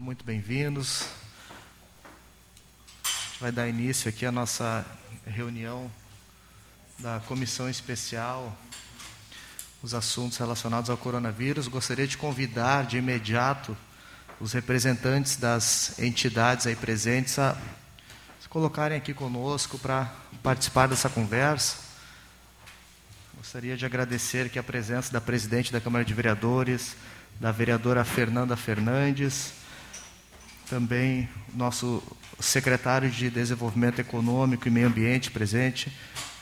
Muito bem-vindos. A gente vai dar início aqui à nossa reunião da comissão especial, os assuntos relacionados ao coronavírus. Gostaria de convidar de imediato os representantes das entidades aí presentes a se colocarem aqui conosco para participar dessa conversa. Gostaria de agradecer aqui a presença da presidente da Câmara de Vereadores, da vereadora Fernanda Fernandes, também nosso secretário de Desenvolvimento Econômico e Meio Ambiente presente,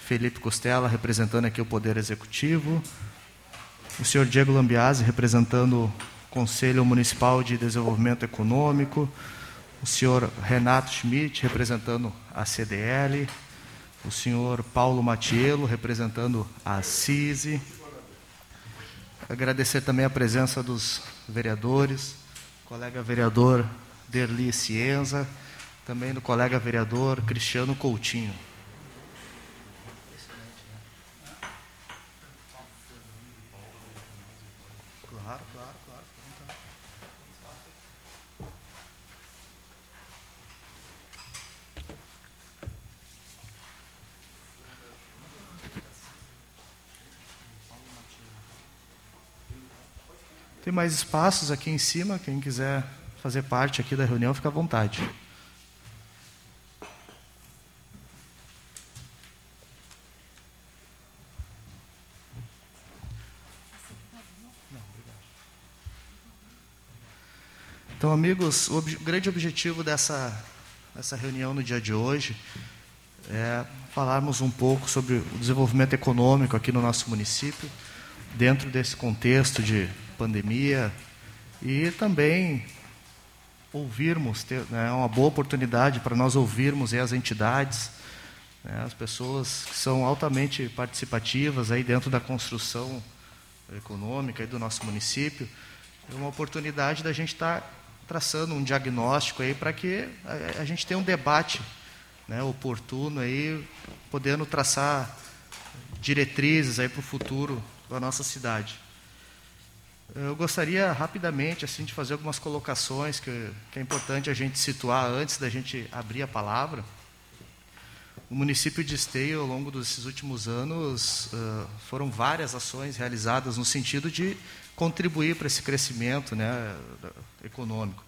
Felipe Costela, representando aqui o Poder Executivo, o senhor Diego Lambiase, representando o Conselho Municipal de Desenvolvimento Econômico, o senhor Renato Schmidt, representando a CDL, o senhor Paulo Matiello, representando a CISI. Agradecer também a presença dos vereadores, colega vereador Derli Cienza, também do colega vereador Cristiano Coutinho. Claro, claro, claro. Tem mais espaços aqui em cima, quem quiser fazer parte aqui da reunião, fica à vontade. Então, amigos, o ob grande objetivo dessa, dessa reunião no dia de hoje é falarmos um pouco sobre o desenvolvimento econômico aqui no nosso município, dentro desse contexto de pandemia, e também ouvirmos, ter, né, é uma boa oportunidade para nós ouvirmos as entidades, né, as pessoas que são altamente participativas aí dentro da construção econômica aí do nosso município. É uma oportunidade da gente estar tá traçando um diagnóstico aí para que a, a, gente tenha um debate né, oportuno aí, podendo traçar diretrizes aí para o futuro da nossa cidade. Eu gostaria rapidamente assim de fazer algumas colocações que, que, é importante a gente situar antes da gente abrir a palavra. O município de Esteio, ao longo desses últimos anos, foram várias ações realizadas no sentido de contribuir para esse crescimento né, econômico.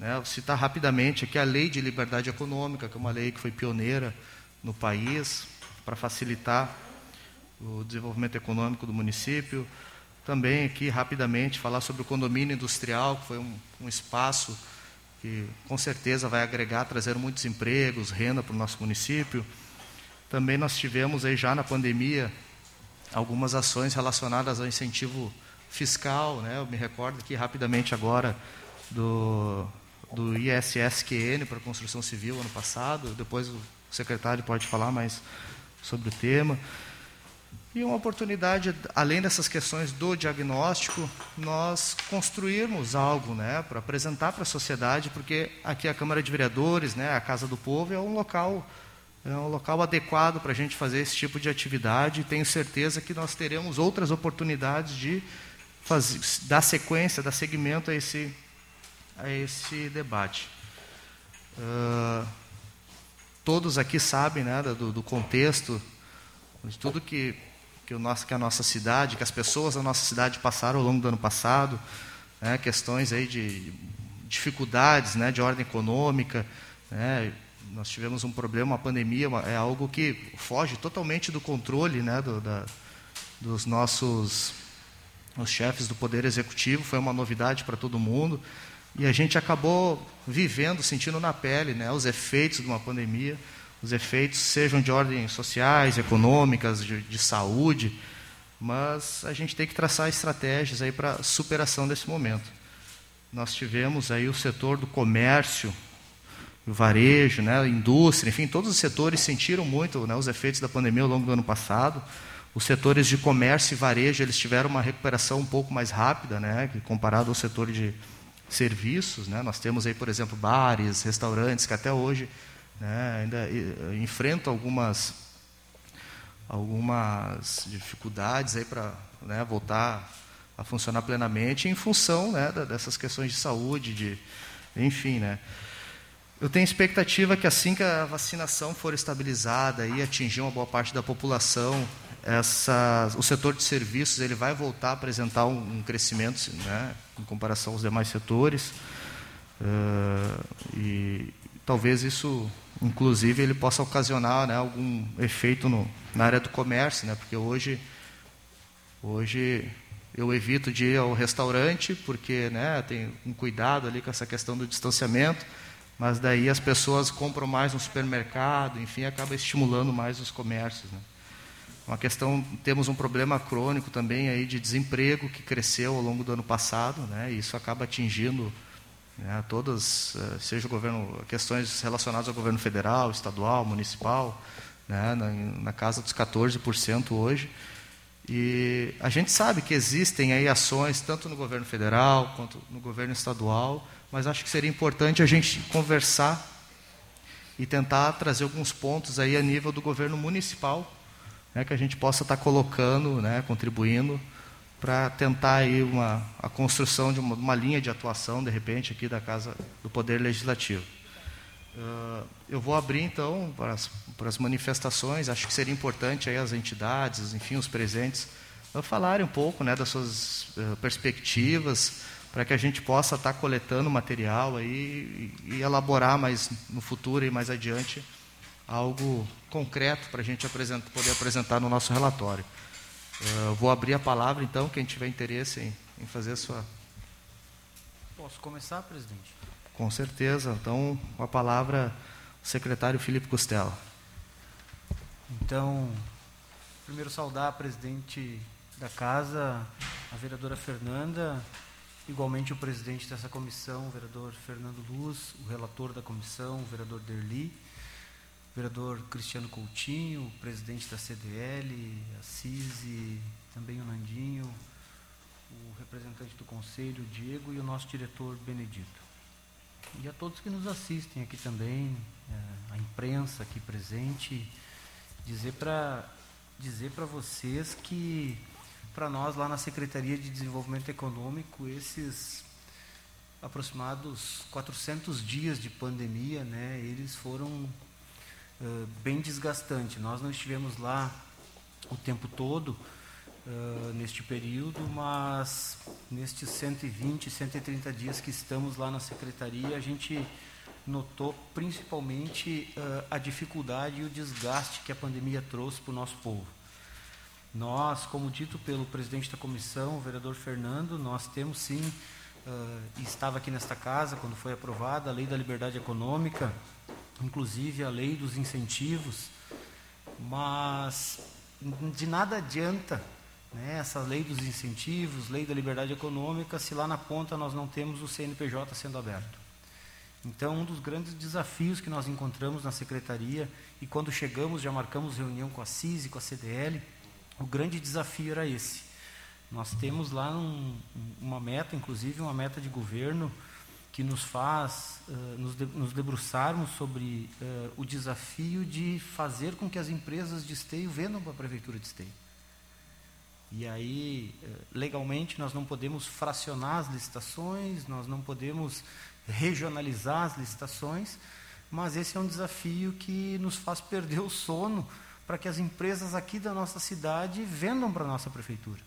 Né, vou citar rapidamente aqui a Lei de Liberdade Econômica, que é uma lei que foi pioneira no país para facilitar o desenvolvimento econômico do município também aqui rapidamente falar sobre o condomínio industrial, que foi um, um espaço que com certeza vai agregar, trazer muitos empregos, renda para o nosso município. Também nós tivemos aí já na pandemia algumas ações relacionadas ao incentivo fiscal, né? Eu me recordo aqui rapidamente agora do do ISSQN para construção civil ano passado. Depois o secretário pode falar mais sobre o tema. E uma oportunidade, além dessas questões do diagnóstico, nós construirmos algo né, para apresentar para a sociedade, porque aqui a Câmara de Vereadores, né, a Casa do Povo, é um local, é um local adequado para a gente fazer esse tipo de atividade. E tenho certeza que nós teremos outras oportunidades de fazer, dar sequência, dar seguimento a esse, a esse debate. Uh, todos aqui sabem né, do, do contexto de tudo que que, o nosso, que a nossa cidade, que as pessoas da nossa cidade passaram ao longo do ano passado, né, questões aí de dificuldades né, de ordem econômica. Né, nós tivemos um problema, uma pandemia, é algo que foge totalmente do controle né, do, da, dos nossos os chefes do Poder Executivo, foi uma novidade para todo mundo. E a gente acabou vivendo, sentindo na pele né, os efeitos de uma pandemia os efeitos sejam de ordem sociais, econômicas, de, de saúde, mas a gente tem que traçar estratégias aí para superação desse momento. Nós tivemos aí o setor do comércio, o varejo, né, indústria, enfim, todos os setores sentiram muito né, os efeitos da pandemia ao longo do ano passado. Os setores de comércio e varejo eles tiveram uma recuperação um pouco mais rápida, né, comparado ao setor de serviços. Né. Nós temos aí, por exemplo, bares, restaurantes que até hoje né, ainda enfrentam algumas, algumas dificuldades para né, voltar a funcionar plenamente em função né, dessas questões de saúde, de, enfim, né? Eu tenho expectativa que assim que a vacinação for estabilizada e atingir uma boa parte da população, essa, o setor de serviços ele vai voltar a apresentar um, um crescimento né, em comparação aos demais setores. Uh, e talvez isso, inclusive, ele possa ocasionar né, algum efeito no, na área do comércio, né, porque hoje, hoje eu evito de ir ao restaurante porque né, tem um cuidado ali com essa questão do distanciamento, mas daí as pessoas compram mais no supermercado, enfim, acaba estimulando mais os comércios. Né. Uma questão, temos um problema crônico também aí de desemprego que cresceu ao longo do ano passado, né? E isso acaba atingindo né, todas, eh, seja o governo, questões relacionadas ao governo federal, estadual, municipal, né, na, na casa dos 14% hoje. E a gente sabe que existem aí ações tanto no governo federal quanto no governo estadual, mas acho que seria importante a gente conversar e tentar trazer alguns pontos aí a nível do governo municipal né, que a gente possa estar colocando, né, contribuindo para tentar aí uma, a construção de uma, uma, linha de atuação, de repente, aqui da Casa do Poder Legislativo. Uh, eu vou abrir, então, para as, para as, manifestações. Acho que seria importante aí as entidades, enfim, os presentes, uh, falarem um pouco né, das suas uh, perspectivas, para que a gente possa estar coletando material aí e, e elaborar mais no futuro e mais adiante algo concreto para a gente apresentar, poder apresentar no nosso relatório. Uh, vou abrir a palavra, então, quem tiver interesse em, em fazer a sua. Posso começar, presidente? Com certeza. Então, com a palavra, o secretário Felipe Costela. Então, primeiro saudar a presidente da casa, a vereadora Fernanda, igualmente o presidente dessa comissão, o vereador Fernando Luz, o relator da comissão, o vereador Derli vereador Cristiano Coutinho, presidente da CDL, a CISI, também o Nandinho, o representante do conselho, o Diego, e o nosso diretor Benedito. E a todos que nos assistem aqui também, é, a imprensa aqui presente, dizer para dizer para vocês que para nós lá na Secretaria de Desenvolvimento Econômico esses aproximados 400 dias de pandemia, né, eles foram bem desgastante. Nós não estivemos lá o tempo todo uh, neste período, mas nestes 120, 130 dias que estamos lá na secretaria, a gente notou principalmente uh, a dificuldade e o desgaste que a pandemia trouxe para o nosso povo. Nós, como dito pelo presidente da comissão, o vereador Fernando, nós temos sim, uh, estava aqui nesta casa quando foi aprovada a Lei da Liberdade Econômica, inclusive a lei dos incentivos, mas de nada adianta né, essa lei dos incentivos, lei da liberdade econômica, se lá na ponta nós não temos o CNPJ sendo aberto. Então, um dos grandes desafios que nós encontramos na secretaria, e quando chegamos já marcamos reunião com a CIS e com a CDL, o grande desafio era esse. Nós temos lá um, uma meta, inclusive uma meta de governo, que nos faz uh, nos, de, nos, debruçarmos sobre uh, o desafio de fazer com que as empresas de esteio vendam para a prefeitura de esteio. E aí, uh, legalmente, nós não podemos fracionar as licitações, nós não podemos regionalizar as licitações, mas esse é um desafio que nos faz perder o sono para que as empresas aqui da nossa cidade vendam para a nossa prefeitura.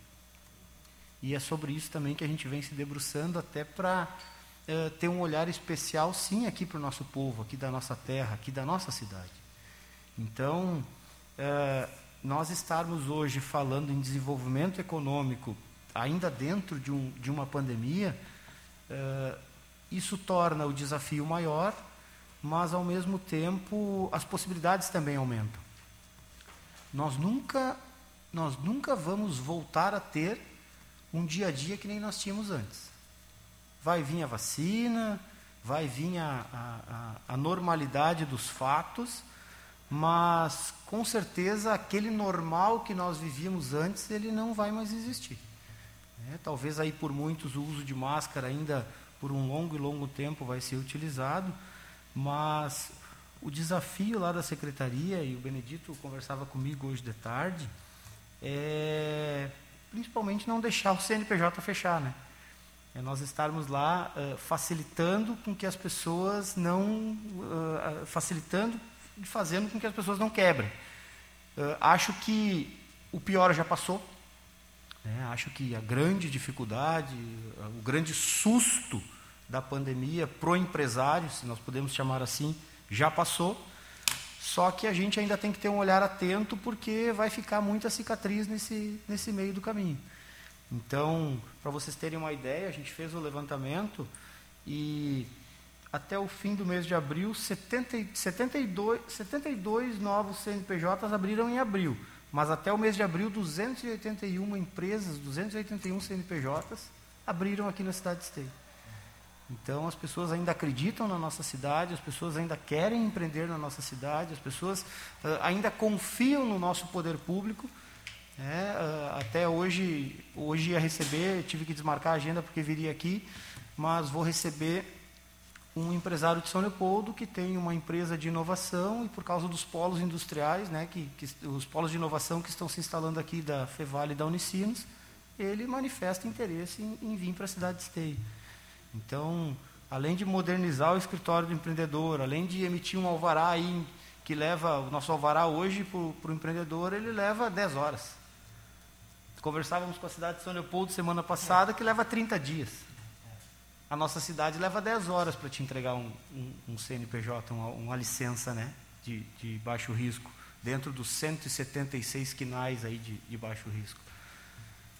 E é sobre isso também que a gente vem se debruçando até para eh, ter um olhar especial, sim, aqui para o nosso povo, aqui da nossa terra, aqui da nossa cidade. Então, eh, nós estarmos hoje falando em desenvolvimento econômico, ainda dentro de, um, de uma pandemia, eh, isso torna o desafio maior, mas ao mesmo tempo as possibilidades também aumentam. Nós nunca, nós nunca vamos voltar a ter um dia a dia que nem nós tínhamos antes vai vir a vacina, vai vir a, a, a, normalidade dos fatos, mas com certeza aquele normal que nós vivíamos antes, ele não vai mais existir. É, talvez aí por muitos o uso de máscara ainda por um longo e longo tempo vai ser utilizado, mas o desafio lá da secretaria, e o Benedito conversava comigo hoje de tarde, é principalmente não deixar o CNPJ fechar, né? É nós estarmos lá uh, facilitando com que as pessoas não. Uh, facilitando e fazendo com que as pessoas não quebrem. Uh, acho que o pior já passou. Né? Acho que a grande dificuldade, o grande susto da pandemia pro empresário, se nós podemos chamar assim, já passou. Só que a gente ainda tem que ter um olhar atento, porque vai ficar muita cicatriz nesse, nesse meio do caminho. Então, para vocês terem uma ideia, a gente fez o levantamento e até o fim do mês de abril, 70, 72, 72 novos CNPJs abriram em abril. Mas até o mês de abril, 281 empresas, 281 CNPJs abriram aqui na cidade de Esteio. Então, as pessoas ainda acreditam na nossa cidade, as pessoas ainda querem empreender na nossa cidade, as pessoas uh, ainda confiam no nosso poder público. Né? Uh, até hoje, hoje ia receber, tive que desmarcar a agenda porque viria aqui, mas vou receber um empresário de São Leopoldo que tem uma empresa de inovação e por causa dos polos industriais, né, que, que os polos de inovação que estão se instalando aqui da Fevale e da Unicinos, ele manifesta interesse em, em vir para a cidade de Esteio. Então, além de modernizar o escritório do empreendedor, além de emitir um alvará aí, que leva, o nosso alvará hoje para o empreendedor, ele leva 10 horas. Conversávamos com a cidade de São Leopoldo semana passada, que leva 30 dias. A nossa cidade leva 10 horas para te entregar um, um, um CNPJ, uma, uma, licença né, de, de, baixo risco, dentro dos 176 quinais aí de, de baixo risco.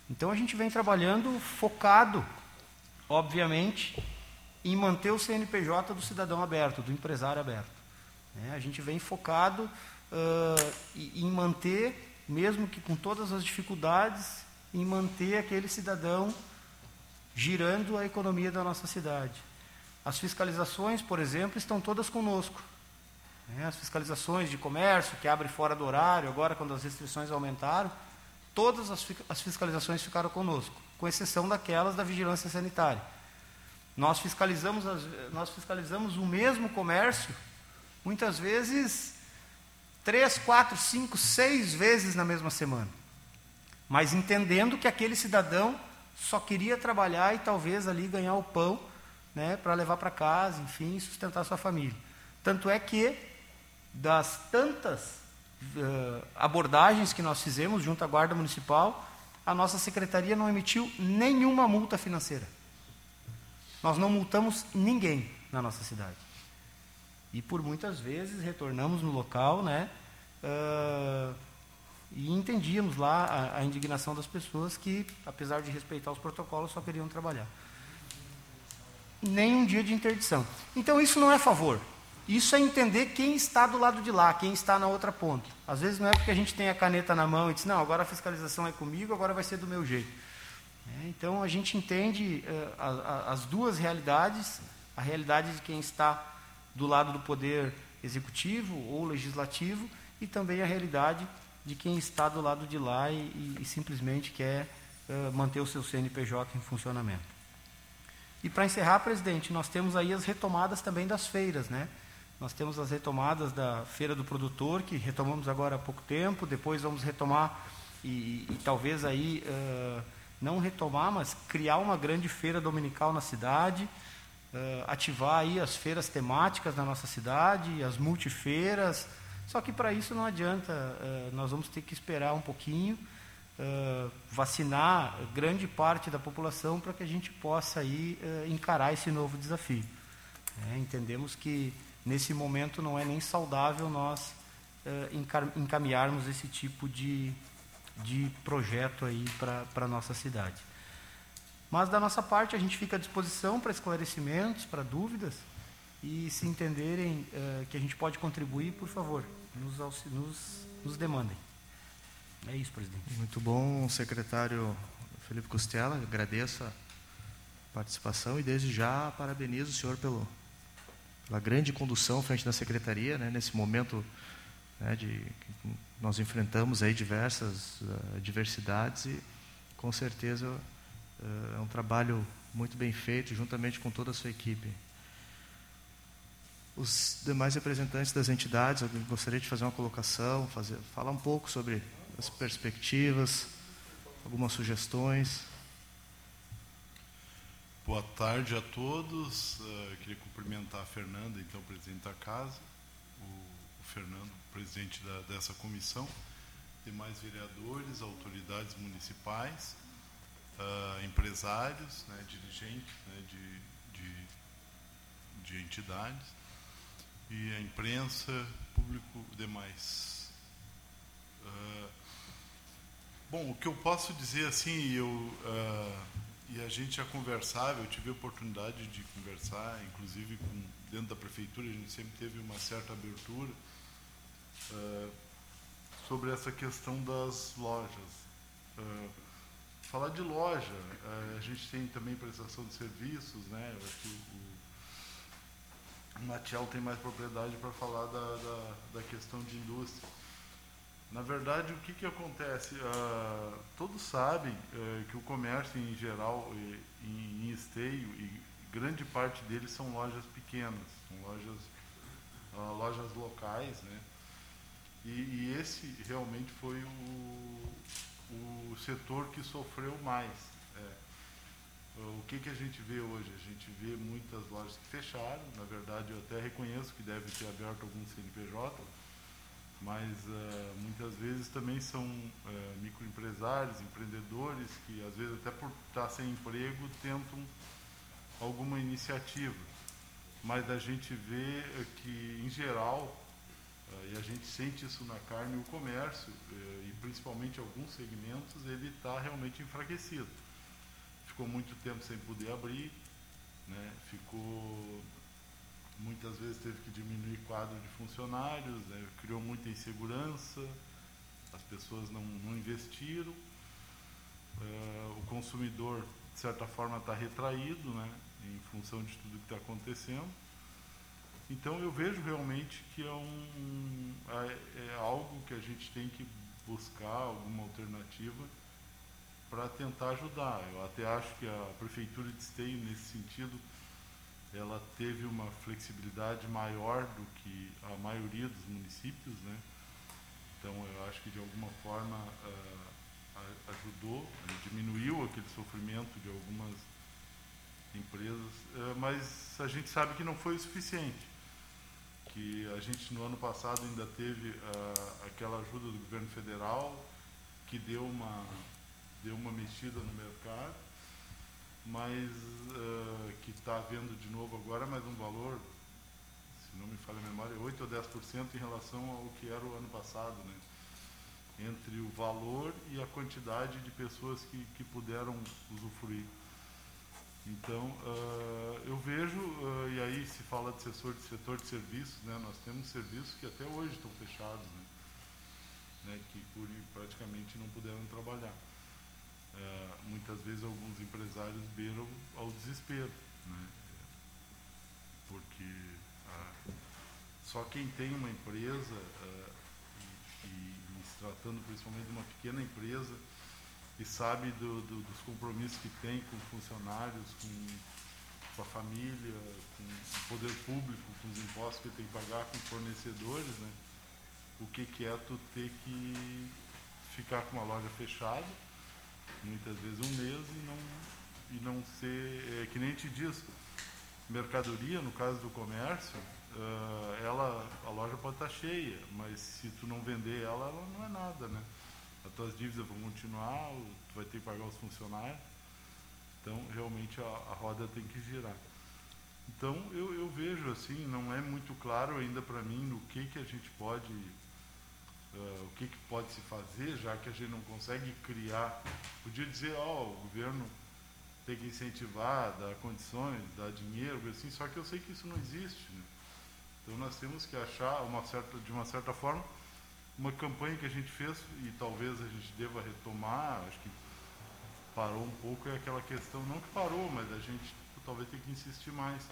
Então a gente vem trabalhando focado obviamente, em manter o CNPJ do cidadão aberto, do empresário aberto. É, a gente vem focado uh, em manter, mesmo que com todas as dificuldades, em manter aquele cidadão girando a economia da nossa cidade. As fiscalizações, por exemplo, estão todas conosco. É, as fiscalizações de comércio, que abre fora do horário, agora quando as restrições aumentaram, todas as fiscalizações ficaram conosco com exceção daquelas da vigilância sanitária. Nós fiscalizamos, nós fiscalizamos o mesmo comércio, muitas vezes, três, quatro, cinco, seis vezes na mesma semana. Mas entendendo que aquele cidadão só queria trabalhar e talvez ali ganhar o pão né, para levar para casa, enfim, sustentar sua família. Tanto é que, das tantas uh, abordagens que nós fizemos junto à Guarda Municipal, a nossa secretaria não emitiu nenhuma multa financeira. Nós não multamos ninguém na nossa cidade. E por muitas vezes retornamos no local, né? Uh, e entendíamos lá a, a, indignação das pessoas que, apesar de respeitar os protocolos, só queriam trabalhar. Nem um dia de interdição. Então isso não é favor. Isso é entender quem está do lado de lá, quem está na outra ponta. Às vezes não é porque a gente tem a caneta na mão e diz, não, agora a fiscalização é comigo, agora vai ser do meu jeito. É, então a gente entende uh, a, a, as duas realidades, a realidade de quem está do lado do poder executivo ou legislativo e também a realidade de quem está do lado de lá e, e, e simplesmente quer uh, manter o seu CNPJ em funcionamento. E para encerrar, presidente, nós temos aí as retomadas também das feiras, né? Nós temos as retomadas da Feira do Produtor, que retomamos agora há pouco tempo, depois vamos retomar e, e talvez aí uh, não retomar, mas criar uma grande feira dominical na cidade, uh, ativar aí as feiras temáticas da nossa cidade, as multifeiras. Só que para isso não adianta, uh, nós vamos ter que esperar um pouquinho, vacinar grande parte da população para que a gente possa aí encarar esse novo desafio. É, entendemos que nesse momento não é nem saudável nós uh, encaminharmos esse tipo de, de projeto aí para a nossa cidade. Mas da nossa parte a gente fica à disposição para esclarecimentos, para dúvidas e se entenderem uh, que a gente pode contribuir, por favor, nos, nos, nos demandem. É isso, presidente. Muito bom, secretário Felipe Costela. Agradeço a participação e desde já parabenizo o senhor pelo pela grande condução frente da secretaria, né, nesse momento né, de nós enfrentamos aí diversas uh, diversidades e com certeza é um trabalho muito bem feito juntamente com toda a sua equipe. Os demais representantes das entidades, eu gostaria de fazer uma colocação, fazer, falar um pouco sobre as perspectivas, algumas sugestões. boa tarde a todos. Uh, queria cumprimentar a Fernanda, então, presidente da casa, o, o Fernando, presidente da, dessa comissão, demais vereadores, autoridades municipais, uh, empresários, né, dirigentes né, de, de, de entidades e a imprensa, público demais. Uh, bom, o que eu posso dizer assim, eu uh, e a gente já conversava, eu tive a oportunidade de conversar, inclusive com, dentro da prefeitura, a gente sempre teve uma certa abertura uh, sobre essa questão das lojas. Falar de loja, a gente tem também prestação de serviços, né? Eu acho que o, o Matiel tem mais propriedade para falar da, da, da, questão de indústria. Na verdade, o que, que acontece? Uh, todos sabem uh, que o comércio em geral, em, em esteio, e grande parte deles são lojas pequenas, são lojas, uh, lojas locais, né? E, e, esse realmente foi o, o setor que sofreu mais. É. O que, que a gente vê hoje? A gente vê muitas lojas que fecharam, na verdade eu até reconheço que deve ter aberto algum CNPJ, mas uh, muitas vezes também são uh, microempresários, empreendedores que às vezes até por estar sem emprego tentam alguma iniciativa. Mas a gente vê que em geral, e a gente sente isso na carne, o comércio, e principalmente alguns segmentos, ele está realmente enfraquecido ficou muito tempo sem poder abrir, né? ficou muitas vezes teve que diminuir quadro de funcionários, né? criou muita insegurança, as pessoas não, não investiram, uh, o consumidor de certa forma está retraído, né? em função de tudo que está acontecendo. Então eu vejo realmente que é, um, é, é algo que a gente tem que buscar alguma alternativa para tentar ajudar. Eu até acho que a prefeitura de Esteio, nesse sentido, ela teve uma flexibilidade maior do que a maioria dos municípios, né? Então eu acho que de alguma forma uh, ajudou, diminuiu aquele sofrimento de algumas empresas, uh, mas a gente sabe que não foi o suficiente. Que a gente no ano passado ainda teve uh, aquela ajuda do governo federal que deu uma deu uma mexida no mercado, mas uh, que está havendo de novo agora mais um valor, se não me falha a memória, 8 ou 10% em relação ao que era o ano passado, né? entre o valor e a quantidade de pessoas que, que puderam usufruir. Então, uh, eu vejo, uh, e aí se fala de setor de, setor de serviços, né, nós temos serviços que até hoje estão fechados, né, né, que por, praticamente não puderam trabalhar é, muitas vezes alguns empresários beiram ao desespero, né? porque só quem tem uma empresa, e, e, se tratando principalmente de uma pequena empresa, e sabe do, do, dos compromissos que tem com funcionários, com, com a família, com o poder público, com os impostos que tem que pagar, com fornecedores, né? o que, que é tu ter que ficar com uma loja fechada muitas vezes um mês e não, e não ser, é, que nem te diz, mercadoria, no caso do comércio, uh, ela, a loja pode estar cheia, mas se tu não vender ela, ela não é nada, né? As tuas dívidas vão continuar, tu vai ter que pagar os funcionários, então realmente a, a roda tem que girar. Então eu, eu vejo assim, não é muito claro ainda para mim no que, que a gente pode uh, o que, que, pode se fazer, já que a gente não consegue criar. Podia dizer, ó, oh, o governo tem que incentivar, dar condições, dar dinheiro, assim, só que eu sei que isso não existe. Né? Então nós temos que achar, uma certa, de uma certa forma, uma campanha que a gente fez e talvez a gente deva retomar, acho que parou um pouco, é aquela questão, não que parou, mas a gente talvez tenha que insistir mais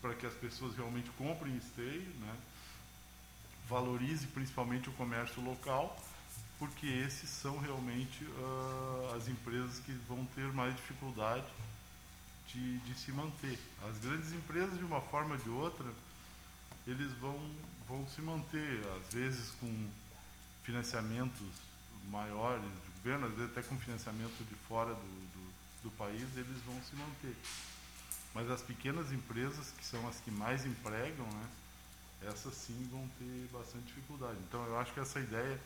para que as pessoas realmente comprem esteio, né? valorize principalmente o comércio local, porque esses são realmente uh, as empresas que vão ter mais dificuldade de, de, se manter. As grandes empresas, de uma forma ou de outra, eles vão, vão se manter, às vezes com financiamentos maiores do governo, às vezes até com financiamento de fora do, do, do país, eles vão se manter. Mas as pequenas empresas, que são as que mais empregam, né, essas sim vão ter bastante dificuldade. Então, eu acho que essa ideia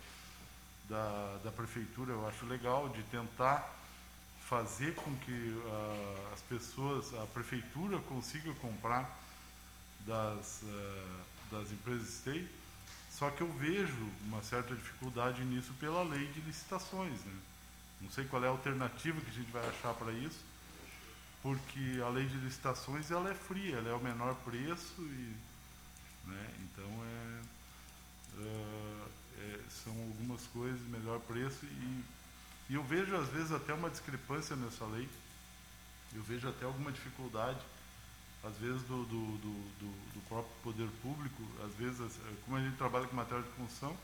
da, da prefeitura, eu acho legal de tentar fazer com que uh, as pessoas, a prefeitura consiga comprar das, uh, das empresas state, só que eu vejo uma certa dificuldade nisso pela lei de licitações. Né? Não sei qual é a alternativa que a gente vai achar para isso, porque a lei de licitações ela é fria, ela é o menor preço e né? então é, uh, é, são algumas coisas melhor preço e, e eu vejo às vezes até uma discrepância nessa lei eu vejo até alguma dificuldade às vezes do, do, do, do, próprio poder público, às vezes, como a gente trabalha com material de construção,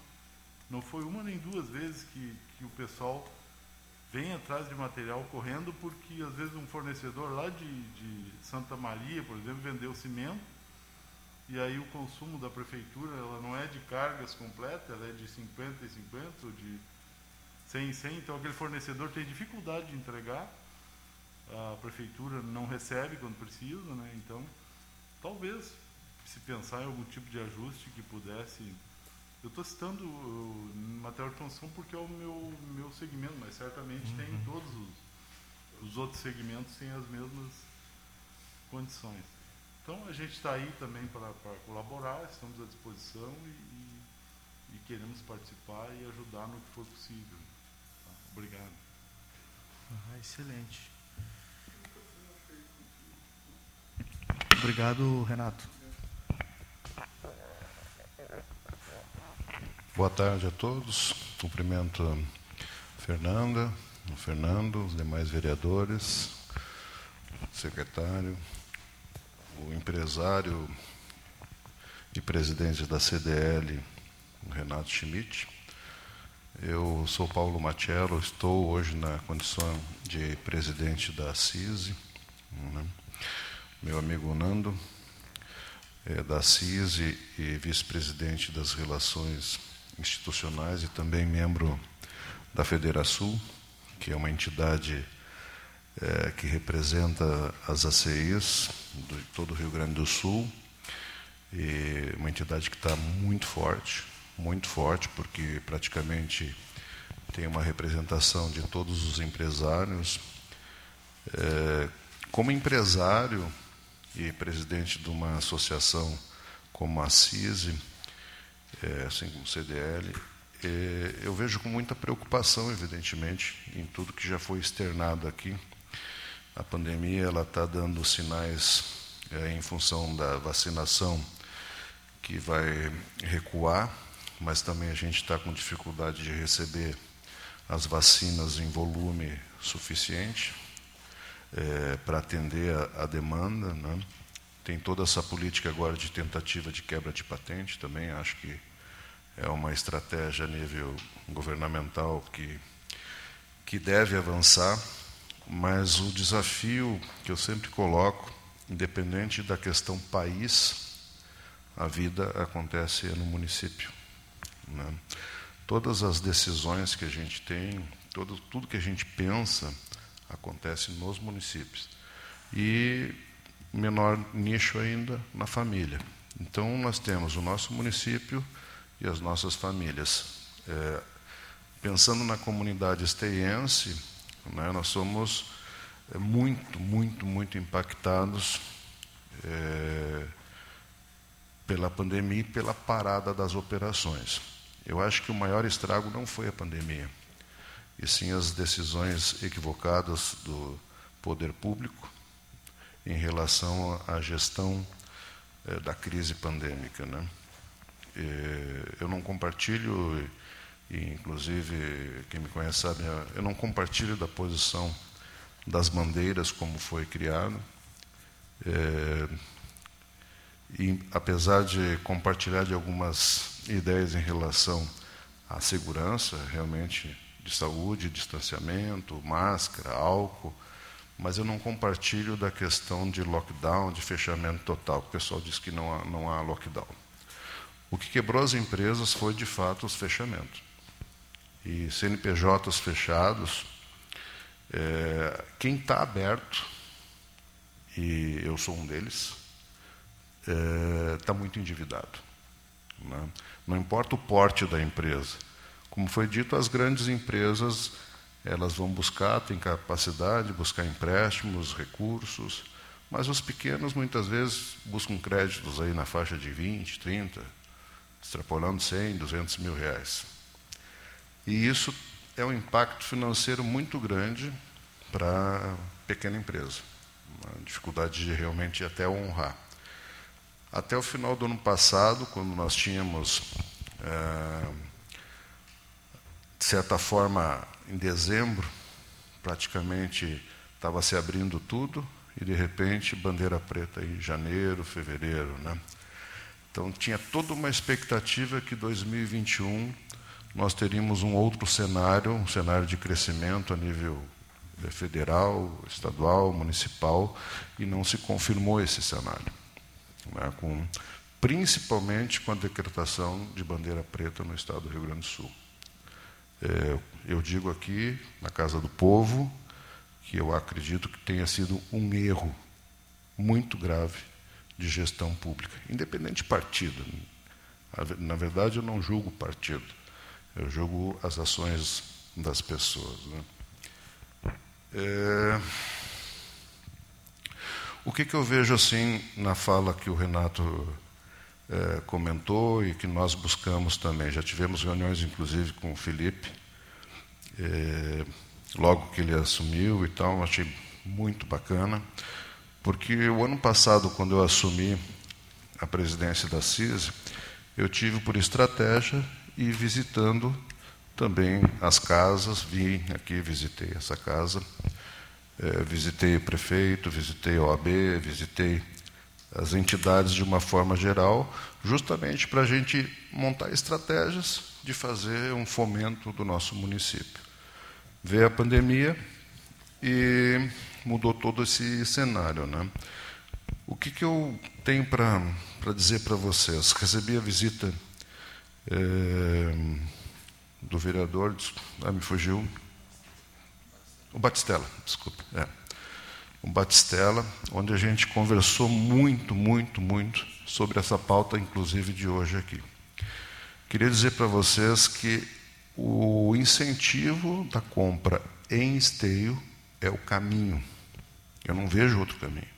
não foi uma nem duas vezes que, que o pessoal vem atrás de material correndo, porque às vezes um fornecedor lá de, de Santa Maria, por exemplo, vendeu cimento, e aí o consumo da prefeitura ela não é de cargas completas, ela é de 50 e 50, ou de 100 e 100, então aquele fornecedor tem dificuldade de entregar, a prefeitura não recebe quando precisa, né? Então, talvez se pensar em algum tipo de ajuste que pudesse. Eu estou citando o material de construção porque é o meu, meu segmento, mas certamente uhum. tem todos os, os outros segmentos sem as mesmas condições. Então a gente está aí também para, colaborar, estamos à disposição e, e, e, queremos participar e ajudar no que for possível. Tá? Obrigado. Ah, excelente. Obrigado, Renato. Boa tarde a todos. Cumprimento a Fernanda, o Fernando, os demais vereadores, o secretário, o empresário e presidente da CDL, o Renato Schmidt. Eu sou Paulo Machello, estou hoje na condição de presidente da CISI. Né? Meu amigo Nando, é, da CISI e vice-presidente das relações institucionais e também membro da Federação, que é uma entidade é, que representa as ACIs de todo o Rio Grande do Sul, e uma entidade que está muito forte, muito forte, porque praticamente tem uma representação de todos os empresários. É, como empresário, e presidente de uma associação como a CISI, é, assim como o CDL, é, eu vejo com muita preocupação, evidentemente, em tudo que já foi externado aqui. A pandemia ela está dando sinais é, em função da vacinação que vai recuar, mas também a gente está com dificuldade de receber as vacinas em volume suficiente é, para atender a, a demanda. Né? Tem toda essa política agora de tentativa de quebra de patente também, acho que é uma estratégia a nível governamental que, que deve avançar, mas o desafio que eu sempre coloco, independente da questão país, a vida acontece no município. Né? Todas as decisões que a gente tem, todo, tudo que a gente pensa, acontece nos municípios. E menor nicho ainda na família. Então, nós temos o nosso município e as nossas famílias. É, pensando na comunidade esteiense, né, nós somos é, muito, muito, muito impactados é, pela pandemia e pela parada das operações. Eu acho que o maior estrago não foi a pandemia e sim as decisões equivocadas do poder público em relação à gestão é, da crise pandêmica. Né? E, eu não compartilho, e, inclusive, quem me conhece sabe, eu não compartilho da posição das bandeiras como foi criado. É, e, apesar de compartilhar de algumas ideias em relação à segurança, realmente de saúde, distanciamento, máscara, álcool, mas eu não compartilho da questão de lockdown, de fechamento total. O pessoal diz que não há, não há lockdown. O que quebrou as empresas foi, de fato, os fechamentos. E CNPJs fechados, É, quem está aberto, e eu sou um deles, está é, muito endividado. Né? Não importa o porte da empresa. Como foi dito, as grandes empresas elas vão buscar, têm capacidade de buscar empréstimos, recursos, mas os pequenos muitas vezes buscam créditos aí na faixa de 20, 30, extrapolando 100, 200 mil reais. E isso é um impacto financeiro muito grande para a pequena empresa, uma dificuldade de realmente até honrar. Até o final do ano passado, quando nós tínhamos, de certa forma, em dezembro, praticamente estava se abrindo tudo, e de repente bandeira preta em janeiro, fevereiro. Né? Então tinha toda uma expectativa que 2021 nós teríamos um outro cenário, um cenário de crescimento a nível federal, estadual, municipal, e não se confirmou esse cenário. Né? Com, principalmente com a decretação de bandeira preta no estado do Rio Grande do Sul. É, eu digo aqui, na Casa do Povo, que eu acredito que tenha sido um erro muito grave de gestão pública, independente de partido. Na verdade, eu não julgo partido, eu julgo as ações das pessoas. Né? É... O que, que, eu vejo assim na fala que o Renato é, comentou e que nós buscamos também? Já tivemos reuniões, inclusive, com o Felipe. É, logo que ele assumiu e tal, achei muito bacana, porque o ano passado, quando eu assumi a presidência da CISI, eu tive por estratégia e visitando também as casas, vim aqui, visitei essa casa, é, visitei o prefeito, visitei a OAB, visitei as entidades de uma forma geral, justamente para a gente montar estratégias de fazer um fomento do nosso município. Veio a pandemia e mudou todo esse cenário. Né? O que, que eu tenho para dizer para vocês? Recebi a visita é, do vereador, ah, me fugiu, o Batistella, desculpa. É. O Batistella, onde a gente conversou muito, muito, muito sobre essa pauta, inclusive de hoje aqui. Queria dizer para vocês que o incentivo da compra em esteio é o caminho. Eu não vejo outro caminho.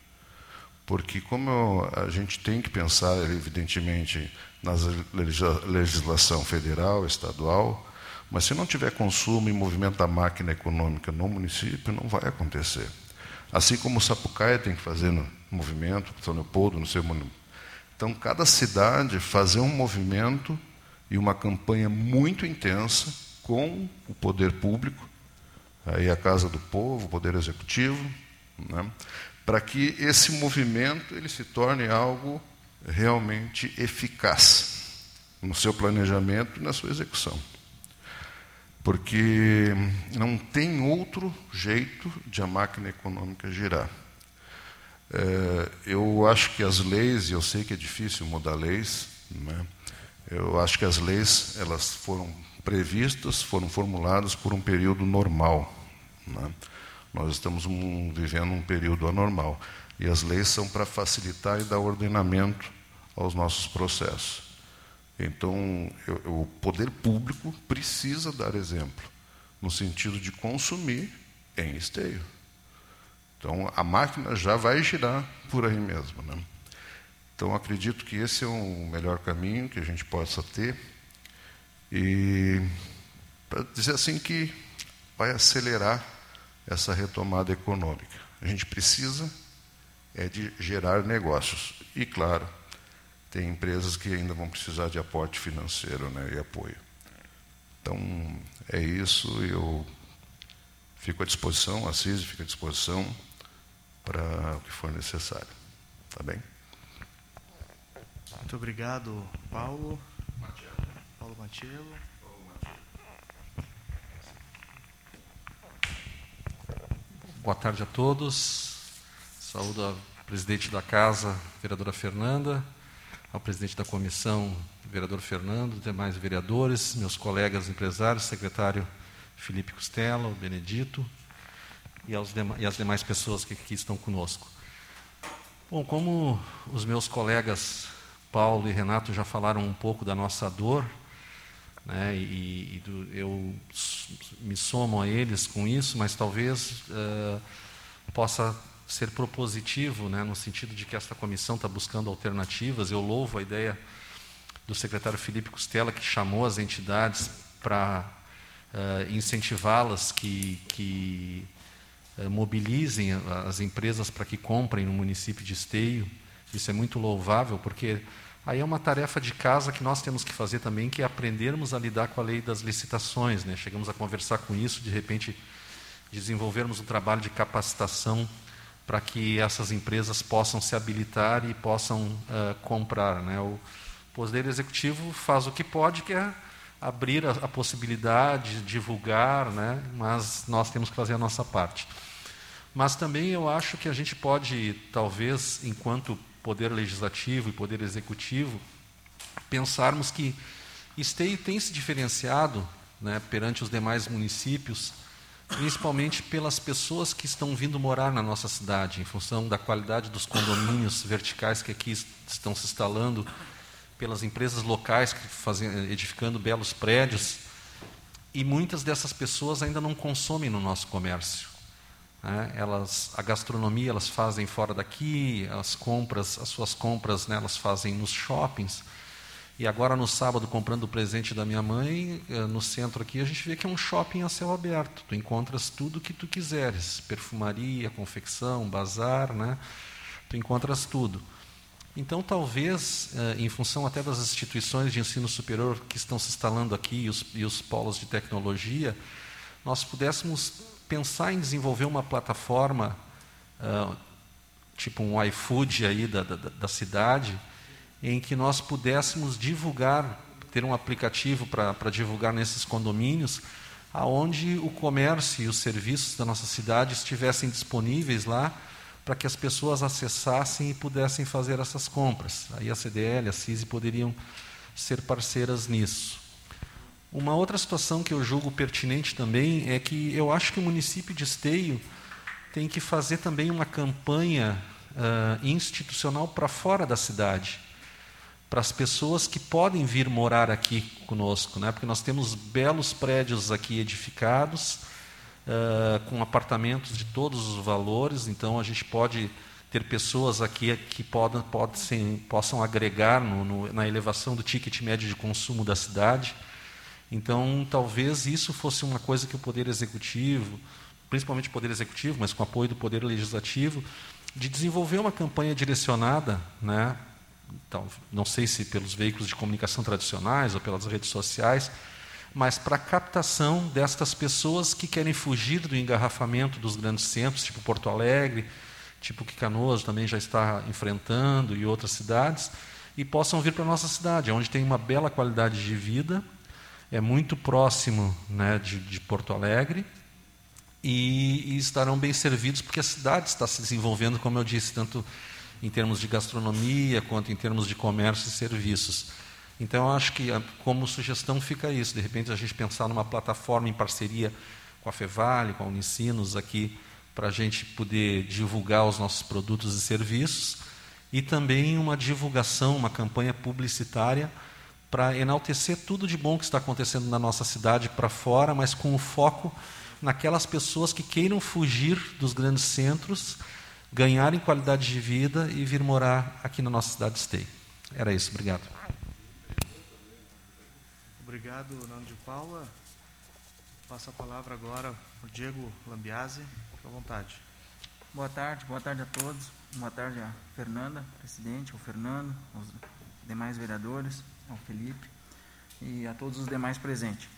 Porque, como eu, a gente tem que pensar, evidentemente, na legislação federal, estadual, mas se não tiver consumo e movimento da máquina econômica no município, não vai acontecer. Assim como o Sapucaia tem que fazer no movimento, São Leopoldo, no seu município. Então, cada cidade fazer um movimento e uma campanha muito intensa com o poder público, aí a Casa do Povo, o Poder Executivo, né, para que esse movimento ele se torne algo realmente eficaz no seu planejamento e na sua execução. Porque não tem outro jeito de a máquina econômica girar. É, eu acho que as leis, e eu sei que é difícil mudar leis, né, eu acho que as leis elas foram previstas, foram formuladas por um período normal. Né? Nós estamos um, vivendo um período anormal. E as leis são para facilitar e dar ordenamento aos nossos processos. Então, eu, o poder público precisa dar exemplo, no sentido de consumir em esteio. Então, a máquina já vai girar por aí mesmo. Né? Então, acredito que esse é o melhor caminho que a gente possa ter. E para dizer assim que vai acelerar essa retomada econômica. A gente precisa é de gerar negócios. E, claro, tem empresas que ainda vão precisar de aporte financeiro né, e apoio. Então, é isso. Eu fico à disposição, a CIS fica à disposição para o que for necessário. Tá bem? Muito obrigado, Paulo. Paulo Matiello. Boa tarde a todos. Saúdo a presidente da casa, vereadora Fernanda, ao presidente da comissão, vereador Fernando, demais vereadores, meus colegas empresários, secretário Felipe Costela, o Benedito, e, aos e às demais pessoas que aqui estão conosco. Bom, como os meus colegas Paulo e Renato já falaram um pouco da nossa dor, né, e, e do, eu me somo a eles com isso, mas talvez uh, possa ser propositivo, né, no sentido de que esta comissão está buscando alternativas. Eu louvo a ideia do secretário Felipe Costela, que chamou as entidades para uh, incentivá-las que, que uh, mobilizem as empresas para que comprem no município de Esteio. Isso é muito louvável, porque aí é uma tarefa de casa que nós temos que fazer também, que é aprendermos a lidar com a lei das licitações. Né? Chegamos a conversar com isso, de repente desenvolvermos um trabalho de capacitação para que essas empresas possam se habilitar e possam uh, comprar. Né? O Poder Executivo faz o que pode, que é abrir a, a possibilidade, divulgar, né? mas nós temos que fazer a nossa parte. Mas também eu acho que a gente pode, talvez, enquanto poder legislativo e poder executivo, pensarmos que Esteio tem se diferenciado né, perante os demais municípios, principalmente pelas pessoas que estão vindo morar na nossa cidade, em função da qualidade dos condomínios verticais que aqui estão se instalando, pelas empresas locais que fazem, edificando belos prédios, e muitas dessas pessoas ainda não consomem no nosso comércio. Né? Elas, a gastronomia elas fazem fora daqui, as compras, as suas compras né, elas fazem nos shoppings. E agora no sábado, comprando o presente da minha mãe, eh, no centro aqui, a gente vê que é um shopping a céu aberto. Tu encontras tudo que tu quiseres: perfumaria, confecção, bazar, né? Tu encontras tudo. Então, talvez, eh, em função até das instituições de ensino superior que estão se instalando aqui e os, e os polos de tecnologia, nós pudéssemos pensar em desenvolver uma plataforma, uh, tipo um iFood aí da, da, da, cidade, em que nós pudéssemos divulgar, ter um aplicativo para divulgar nesses condomínios, aonde o comércio e os serviços da nossa cidade estivessem disponíveis lá para que as pessoas acessassem e pudessem fazer essas compras. Aí a CDL, a CISI poderiam ser parceiras nisso. Uma outra situação que eu julgo pertinente também é que eu acho que o município de Esteio tem que fazer também uma campanha uh, institucional para fora da cidade, para as pessoas que podem vir morar aqui conosco, né? porque nós temos belos prédios aqui edificados, uh, com apartamentos de todos os valores, então a gente pode ter pessoas aqui que podem, podem, possam agregar no, no, na elevação do ticket médio de consumo da cidade. Então, talvez isso fosse uma coisa que o Poder Executivo, principalmente o Poder Executivo, mas com apoio do Poder Legislativo, de desenvolver uma campanha direcionada, né, então, não sei se pelos veículos de comunicação tradicionais ou pelas redes sociais, mas para a captação destas pessoas que querem fugir do engarrafamento dos grandes centros, tipo Porto Alegre, tipo que Canoas também já está enfrentando e outras cidades, e possam vir para a nossa cidade, onde tem uma bela qualidade de vida, é muito próximo né, de, de Porto Alegre e, e, estarão bem servidos porque a cidade está se desenvolvendo, como eu disse, tanto em termos de gastronomia quanto em termos de comércio e serviços. Então, eu acho que como sugestão fica isso, de repente a gente pensar numa plataforma em parceria com a Fevale, com a Unicinos aqui, para a gente poder divulgar os nossos produtos e serviços, e também uma divulgação, uma campanha publicitária para enaltecer tudo de bom que está acontecendo na nossa cidade para fora, mas com o foco naquelas pessoas que queiram fugir dos grandes centros, ganharem qualidade de vida e vir morar aqui na nossa cidade de Esteio. Era isso, obrigado. Obrigado, Nando de Paula. Passo a palavra agora ao Diego Lambiase. Fique à vontade. Boa tarde, boa tarde a todos. Boa tarde a Fernanda, presidente, ao Fernando, aos demais vereadores ao Felipe e a todos os demais presentes.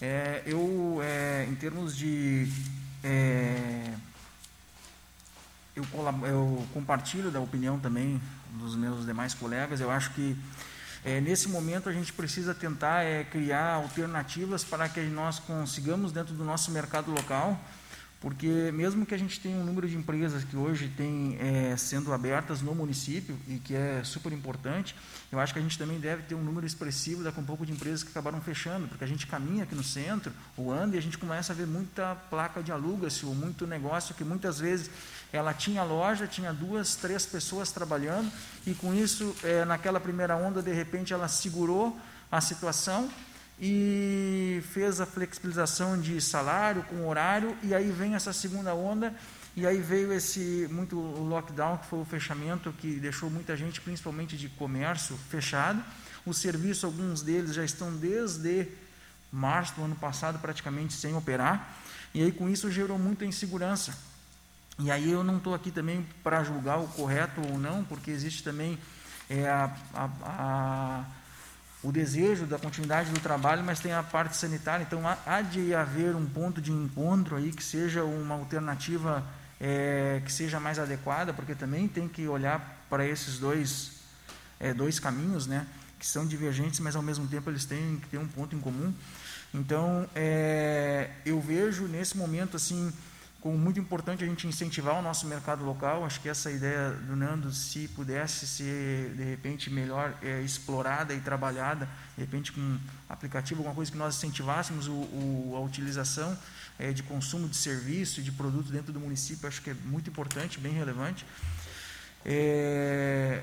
É, eu, é, em termos de. É, eu, eu, compartilho da opinião também dos meus demais colegas. Eu acho que é, nesse momento a gente precisa tentar é, criar alternativas para que nós consigamos, dentro do nosso mercado local, porque mesmo que a gente tenha um número de empresas que hoje tem é, sendo abertas no município e que é super importante, eu acho que a gente também deve ter um número expressivo daqui um pouco de empresas que acabaram fechando, porque a gente caminha aqui no centro, ou anda e a gente começa a ver muita placa de aluga-se ou muito negócio que muitas vezes ela tinha loja, tinha duas, três pessoas trabalhando e com isso, é, naquela primeira onda, de repente ela segurou a situação e fez a flexibilização de salário com horário e aí vem essa segunda onda e aí veio esse muito o lockdown que foi o fechamento que deixou muita gente principalmente de comércio fechado. Os serviços alguns deles já estão desde março do ano passado praticamente sem operar e aí com isso gerou muita insegurança. E aí eu não estou aqui também para julgar o correto ou não porque existe também é, a, a, a o desejo da continuidade do trabalho, mas tem a parte sanitária. Então, há de haver um ponto de encontro aí que seja uma alternativa é, que seja mais adequada, porque também tem que olhar para esses dois, é, dois caminhos, né, que são divergentes, mas ao mesmo tempo eles têm que ter um ponto em comum. Então, é, eu vejo nesse momento assim como muito importante a gente incentivar o nosso mercado local. Acho que essa ideia do Nando, se pudesse ser de repente melhor é, explorada e trabalhada, de repente com aplicativo, alguma coisa que nós incentivássemos o, o, a utilização é, de consumo de serviço e de produto dentro do município, acho que é muito importante, bem relevante. É,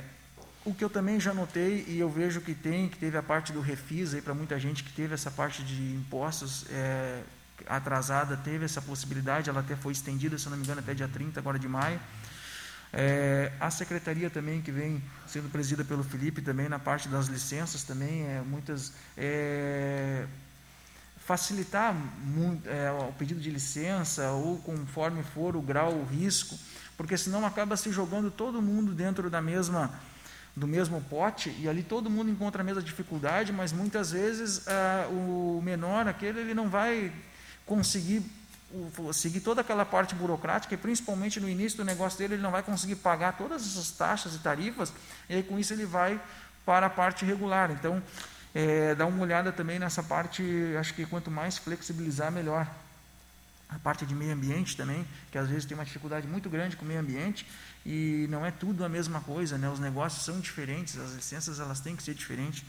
o que eu também já notei e eu vejo que tem, que teve a parte do refis aí para muita gente que teve essa parte de impostos, é, atrasada teve essa possibilidade, ela até foi estendida, se não me engano, até dia 30 agora de maio. É, a secretaria também, que vem sendo presidida pelo Felipe, também na parte das licenças, também é, muitas. É, facilitar é, o pedido de licença, ou conforme for o grau, o risco, porque senão acaba se jogando todo mundo dentro da mesma do mesmo pote e ali todo mundo encontra a mesma dificuldade, mas muitas vezes ah, o menor, aquele, ele não vai conseguir seguir toda aquela parte burocrática e principalmente no início do negócio dele ele não vai conseguir pagar todas essas taxas e tarifas e aí com isso ele vai para a parte regular. Então é, dá uma olhada também nessa parte acho que quanto mais flexibilizar melhor. A parte de meio ambiente também que às vezes tem uma dificuldade muito grande com o meio ambiente e não é tudo a mesma coisa né? Os negócios são diferentes as licenças elas têm que ser diferentes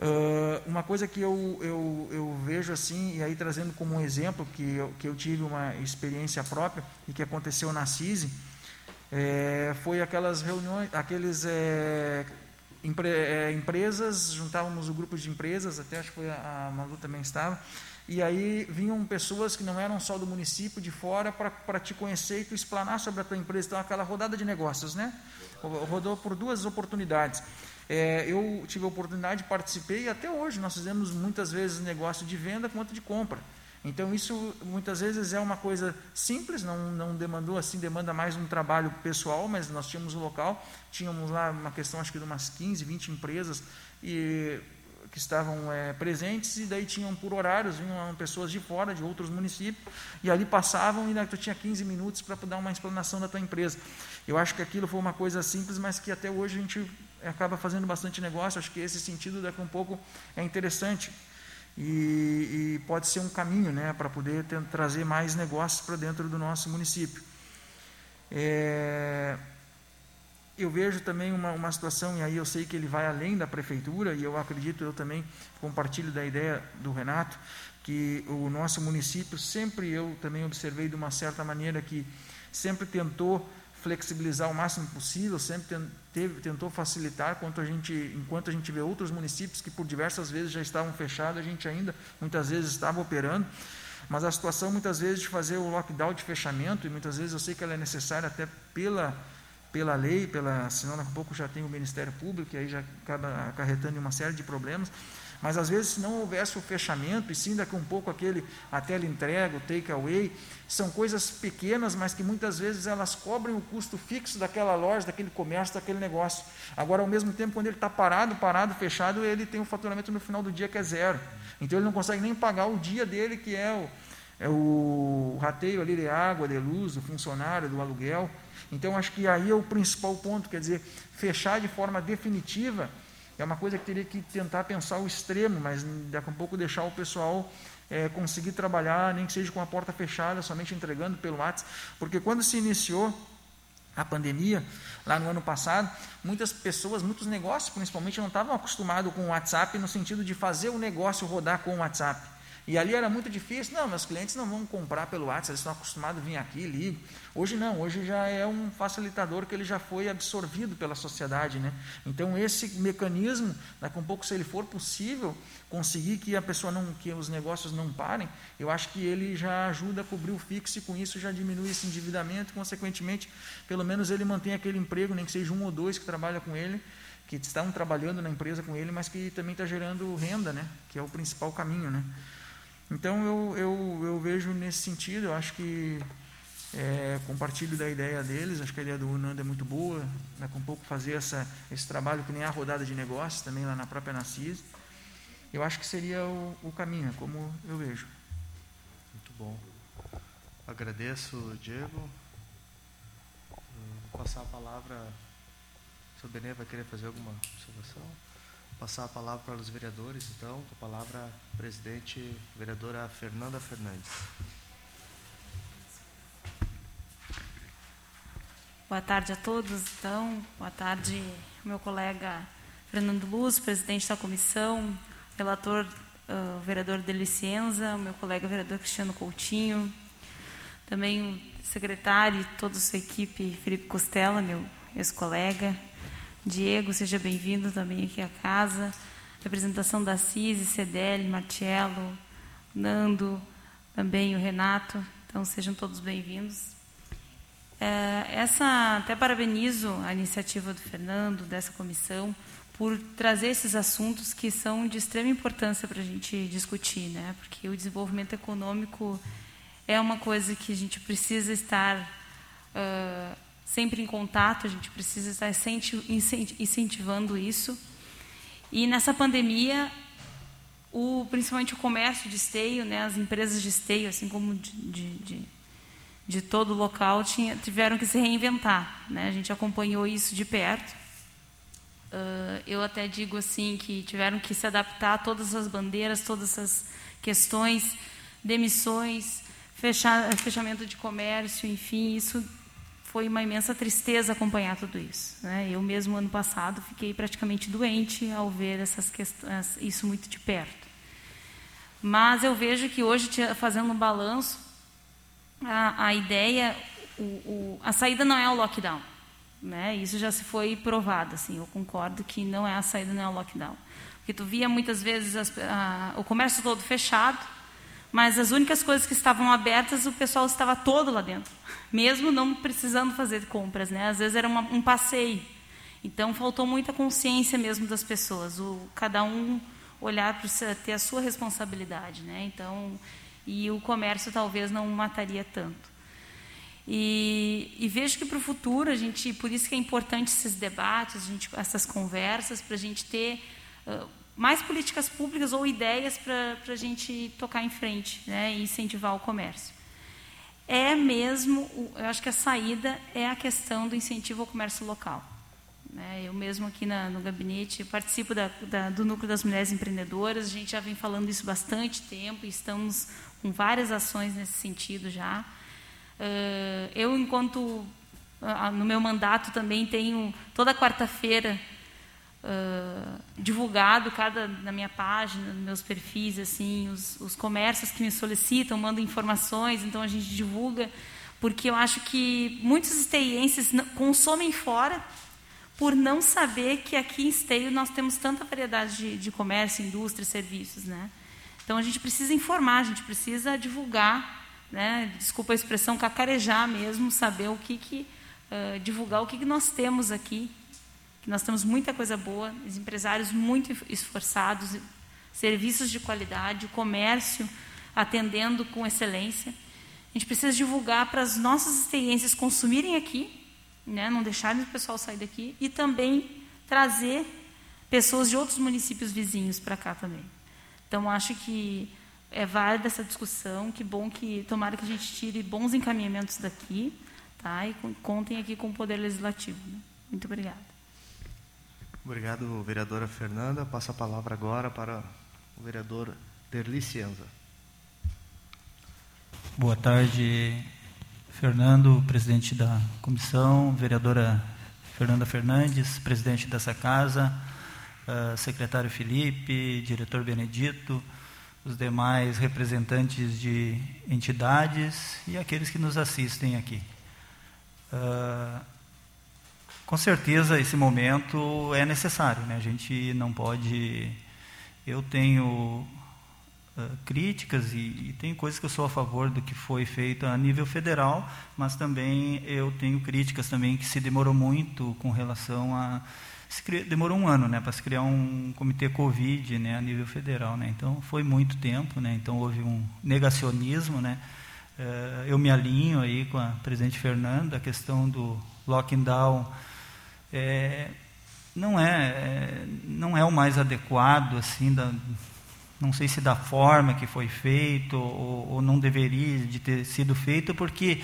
Uh, uma coisa que eu, eu, eu, vejo assim, e aí trazendo como um exemplo, que eu, que eu tive uma experiência própria e que aconteceu na CISI, é, foi aquelas reuniões, aqueles é, empre, é, empresas, juntávamos o grupo de empresas, até acho que foi a, a Malu também estava, e aí vinham pessoas que não eram só do município, de fora, para te conhecer e tu explanar sobre a tua empresa. Então, aquela rodada de negócios, né? Rodou por duas oportunidades. É, eu tive a oportunidade, participei e até hoje nós fizemos muitas vezes negócio de venda quanto de compra. Então isso muitas vezes é uma coisa simples, não, não demandou assim, demanda mais um trabalho pessoal, mas nós tínhamos o local, tínhamos lá uma questão acho que de umas 15, 20 empresas e que estavam é, presentes e daí tinham por horários, vinham pessoas de fora, de outros municípios, e ali passavam e né, tu tinha 15 minutos para dar uma explanação da tua empresa. Eu acho que aquilo foi uma coisa simples, mas que até hoje a gente acaba fazendo bastante negócio. Acho que esse sentido daqui a um pouco é interessante e, e pode ser um caminho, né, para poder ter, trazer mais negócios para dentro do nosso município. É, eu vejo também uma, uma situação, e aí eu sei que ele vai além da prefeitura, e eu acredito, eu também compartilho da ideia do Renato, que o nosso município sempre, eu também observei de uma certa maneira que sempre tentou flexibilizar o máximo possível, sempre tentou facilitar quanto a gente, enquanto a gente vê outros municípios que por diversas vezes já estavam fechados, a gente ainda muitas vezes estava operando, mas a situação muitas vezes de fazer o lockdown de fechamento, e muitas vezes eu sei que ela é necessária até pela, pela lei, pela, senão daqui a pouco já tem o Ministério Público, e aí já acaba acarretando uma série de problemas, mas às vezes, se não houvesse o fechamento, e sim daqui um pouco aquele a tela entrega, o take away, são coisas pequenas, mas que muitas vezes elas cobrem o custo fixo daquela loja, daquele comércio, daquele negócio. Agora, ao mesmo tempo, quando ele está parado, parado, fechado, ele tem um faturamento no final do dia que é zero. Então ele não consegue nem pagar o dia dele, que é o, é o rateio ali de água, de luz, do funcionário, do aluguel. Então acho que aí é o principal ponto, quer dizer, fechar de forma definitiva é uma coisa que teria que tentar pensar o extremo, mas daqui a pouco deixar o pessoal é, conseguir trabalhar, nem que seja com a porta fechada, somente entregando pelo WhatsApp, porque quando se iniciou a pandemia, lá no ano passado, muitas pessoas, muitos negócios principalmente, não estavam acostumados com o WhatsApp no sentido de fazer o negócio rodar com o WhatsApp. E ali era muito difícil. Não, meus clientes não vão comprar pelo WhatsApp, eles estão acostumados a vir aqui, ligo. Hoje não, hoje já é um facilitador que ele já foi absorvido pela sociedade. Né? Então, esse mecanismo, daqui a um pouco, se ele for possível, conseguir que a pessoa não, que os negócios não parem, eu acho que ele já ajuda a cobrir o fixo e com isso já diminui esse endividamento, consequentemente, pelo menos ele mantém aquele emprego, nem que seja um ou dois que trabalha com ele, que estão trabalhando na empresa com ele, mas que também está gerando renda, né? que é o principal caminho. Né? Então eu, eu, eu vejo nesse sentido, eu acho que é, compartilho da ideia deles, acho que a ideia do Nando é muito boa, a um pouco fazer essa, esse trabalho que nem a rodada de negócios também lá na própria Narcise. Eu acho que seria o, o caminho, como eu vejo. Muito bom. Agradeço, Diego. Vou passar a palavra. O Benê vai querer fazer alguma observação? Passar a palavra para os vereadores, então, com a palavra a presidente, vereadora Fernanda Fernandes. Boa tarde a todos, então. Boa tarde, meu colega Fernando Luz, presidente da comissão, relator, uh, vereador de licença, meu colega vereador Cristiano Coutinho, também o secretário e toda a sua equipe, Felipe Costela, meu ex-colega, Diego, seja bem-vindo também aqui à casa. Representação da CISI, CDL, Marcelo, Nando, também o Renato. Então, sejam todos bem-vindos. É, essa, até parabenizo a iniciativa do Fernando, dessa comissão, por trazer esses assuntos que são de extrema importância para a gente discutir, né? porque o desenvolvimento econômico é uma coisa que a gente precisa estar uh, sempre em contato, a gente precisa estar incentivando isso. E nessa pandemia, o, principalmente o comércio de esteio, né, as empresas de esteio, assim como de, de, de, todo o local, tinha, tiveram que se reinventar. Né? A gente acompanhou isso de perto. Uh, eu até digo assim que tiveram que se adaptar a todas as bandeiras, todas essas questões, demissões, fechamento de comércio, enfim, isso foi uma imensa tristeza acompanhar tudo isso. Né? Eu mesmo ano passado fiquei praticamente doente ao ver essas questões, isso muito de perto. Mas eu vejo que hoje, fazendo um balanço, a, a ideia, o, o, a saída não é o lockdown. Né? Isso já se foi provado. Assim, eu concordo que não é a saída, não é o lockdown. Porque tu via muitas vezes as, a, o comércio todo fechado, mas as únicas coisas que estavam abertas, o pessoal estava todo lá dentro, mesmo não precisando fazer compras, né? Às vezes era uma, um passeio. Então faltou muita consciência mesmo das pessoas, o cada um olhar para ter a sua responsabilidade, né? Então, e o comércio talvez não mataria tanto. E, e vejo que para o futuro a gente, por isso que é importante esses debates, gente, essas conversas, para a gente ter mais políticas públicas ou ideias para a gente tocar em frente né, e incentivar o comércio. É mesmo, eu acho que a saída é a questão do incentivo ao comércio local. Né. Eu mesmo aqui na, no gabinete participo da, da, do Núcleo das Mulheres Empreendedoras, a gente já vem falando isso bastante tempo e estamos com várias ações nesse sentido já. Uh, eu, enquanto no meu mandato também tenho toda quarta-feira uh, divulgado cada na minha página, nos meus perfis, assim, os, os comércios que me solicitam, mandam informações, então a gente divulga, porque eu acho que muitos esteienses consomem fora por não saber que aqui em Esteio nós temos tanta variedade de, de comércio, indústria, serviços, né? Então a gente precisa informar, a gente precisa divulgar, né? Desculpa a expressão, cacarejar mesmo, saber o que que uh, divulgar o que, que nós temos aqui nós temos muita coisa boa, os empresários muito esforçados, serviços de qualidade, o comércio atendendo com excelência. A gente precisa divulgar para as nossas experiências consumirem aqui, né, não deixarem o pessoal sair daqui, e também trazer pessoas de outros municípios vizinhos para cá também. Então, acho que é válida essa discussão, que bom que, tomara que a gente tire bons encaminhamentos daqui, tá, e contem aqui com o Poder Legislativo. Né? Muito obrigada. Obrigado, vereadora Fernanda. Passo a palavra agora para o vereador Derli Cienza. Boa tarde, Fernando, presidente da comissão, vereadora Fernanda Fernandes, presidente dessa casa, uh, secretário Felipe, diretor Benedito, os demais representantes de entidades e aqueles que nos assistem aqui. Uh, com certeza esse momento é necessário, né? A gente não pode. Eu tenho críticas e, e tem coisas que eu sou a favor do que foi feito a nível federal, mas também eu tenho críticas também que se demorou muito com relação a demorou um ano né, para se criar um comitê Covid né, a nível federal. Né, então, foi muito tempo, né, então houve um negacionismo. Né, eu me alinho aí com a presidente Fernanda, a questão do lockdown é, não, é, é, não é o mais adequado, assim, da, não sei se da forma que foi feito ou, ou não deveria de ter sido feito, porque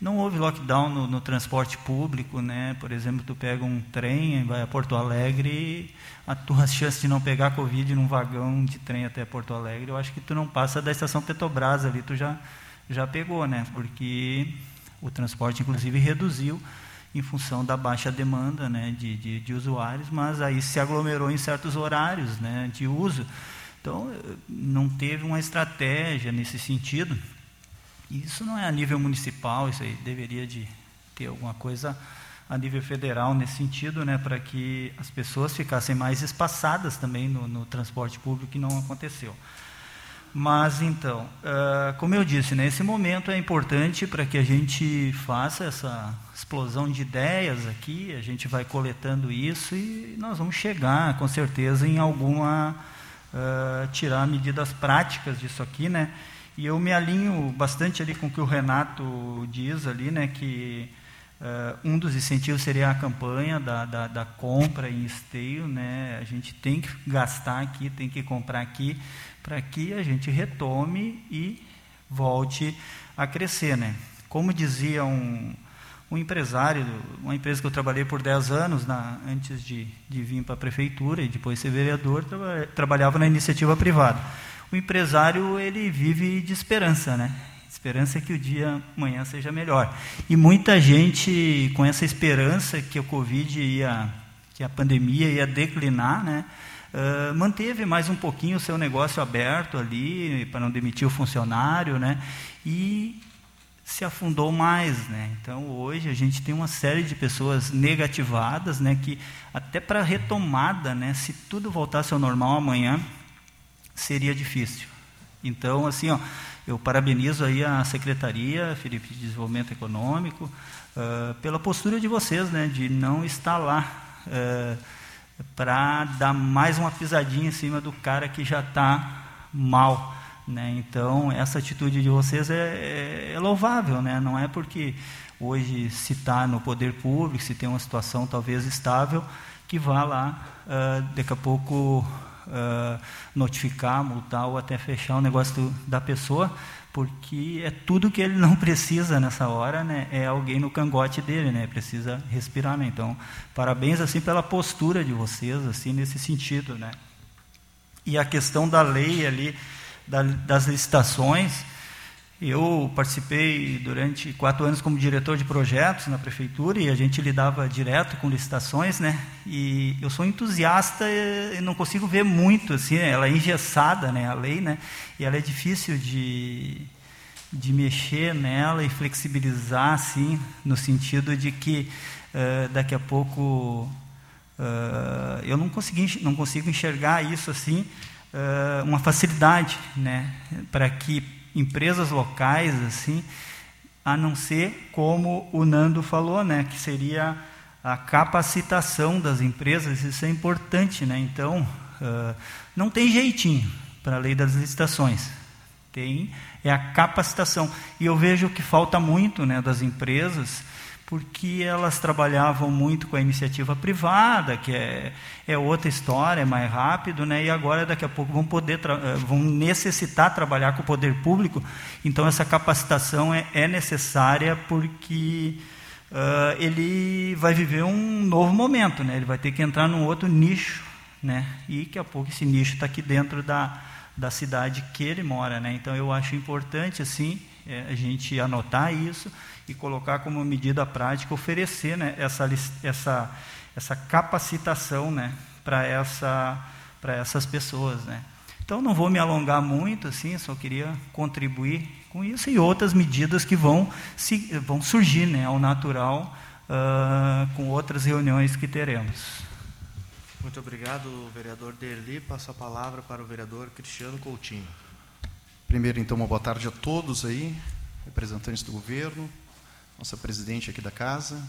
não houve lockdown no, no, transporte público, né? Por exemplo, tu pega um trem, vai a Porto Alegre, a tua chance de não pegar Covid num vagão de trem até Porto Alegre, eu acho que tu não passa da estação Petrobras ali, tu já, já pegou, né? Porque o transporte, inclusive, reduziu em função da baixa demanda né, de, de, de usuários, mas aí se aglomerou em certos horários né, de uso. Então, não teve uma estratégia nesse sentido. Isso não é a nível municipal, isso aí deveria de ter alguma coisa a nível federal nesse sentido, né, para que as pessoas ficassem mais espaçadas também no, no transporte público, que não aconteceu. Mas então, uh, como eu disse, né, esse momento é importante para que a gente faça essa explosão de ideias aqui, a gente vai coletando isso e nós vamos chegar, com certeza, em alguma. Uh, tirar medidas práticas disso aqui, né? E eu me alinho bastante ali com o que o Renato diz ali, né, que uh, um dos incentivos seria a campanha da, da, da, compra em esteio, né, a gente tem que gastar aqui, tem que comprar aqui, para que a gente retome e volte a crescer, né. Como dizia um, um empresário, uma empresa que eu trabalhei por 10 anos, na, antes de, de vir para a prefeitura e depois ser vereador, trabalhava na iniciativa privada o empresário ele vive de esperança, né? Esperança que o dia amanhã seja melhor. E muita gente com essa esperança que o Covid ia, que a pandemia ia declinar, né? Uh, manteve mais um pouquinho o seu negócio aberto ali para não demitir o funcionário, né? E se afundou mais, né? Então hoje a gente tem uma série de pessoas negativadas, né? Que até para retomada, né? Se tudo voltasse ao normal amanhã, seria difícil. Então, assim, ó, eu parabenizo aí a Secretaria, Felipe, de Desenvolvimento Econômico, uh, pela postura de vocês, né, de não estar lá uh, para dar mais uma pisadinha em cima do cara que já está mal. Né? Então, essa atitude de vocês é, é, é louvável, né? não é porque hoje se está no poder público, se tem uma situação talvez estável, que vá lá, uh, daqui a pouco uh, notificar, multar ou até fechar o negócio do, da pessoa, porque é tudo que ele não precisa nessa hora, né? É alguém no cangote dele, né? Precisa respirar, né? Então, parabéns assim pela postura de vocês, assim nesse sentido, né? E a questão da lei ali da, das licitações, eu participei durante quatro anos como diretor de projetos na prefeitura e a gente lidava direto com licitações, né? E eu sou entusiasta e não consigo ver muito assim, né? ela é engessada, né? A lei, né? E ela é difícil de de mexer nela e flexibilizar, assim, no sentido de que uh, daqui a pouco uh, eu não consegui não consigo enxergar isso assim uh, uma facilidade, né? Para que empresas locais, assim, a não ser como o Nando falou, né, que seria a capacitação das empresas, isso é importante, né? Então, uh, não tem jeitinho para a lei das licitações. Tem é a capacitação. E eu vejo que falta muito, né, das empresas porque elas trabalhavam muito com a iniciativa privada, que é, é outra história, é mais rápido, né? e agora daqui a pouco vão poder eh, vão necessitar trabalhar com o poder público. Então essa capacitação é, é necessária porque uh, ele vai viver um novo momento, né? ele vai ter que entrar num outro nicho, né? e daqui a pouco esse nicho está aqui dentro da, da cidade que ele mora. Né? Então eu acho importante assim é a gente anotar isso e colocar como medida prática, oferecer né, essa, essa, essa capacitação né, para essa, essas pessoas. Né. Então, não vou me alongar muito, assim, só queria contribuir com isso e outras medidas que vão, se, vão surgir né, ao natural uh, com outras reuniões que teremos. Muito obrigado, vereador Derli. Passo a palavra para o vereador Cristiano Coutinho. Primeiro, então, uma boa tarde a todos aí, representantes do governo, nossa presidente aqui da casa,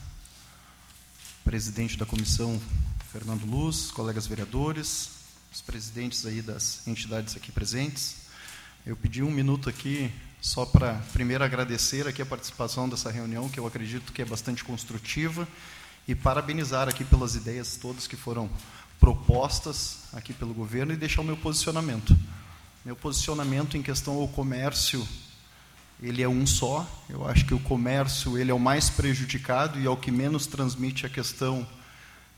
presidente da comissão, Fernando Luz, colegas vereadores, os presidentes aí das entidades aqui presentes. Eu pedi um minuto aqui só para primeiro agradecer aqui a participação dessa reunião, que eu acredito que é bastante construtiva, e parabenizar aqui pelas ideias todas que foram propostas aqui pelo governo e deixar o meu posicionamento. Meu posicionamento em questão ao comércio, ele é um só. Eu acho que o comércio ele é o mais prejudicado e é o que menos transmite a questão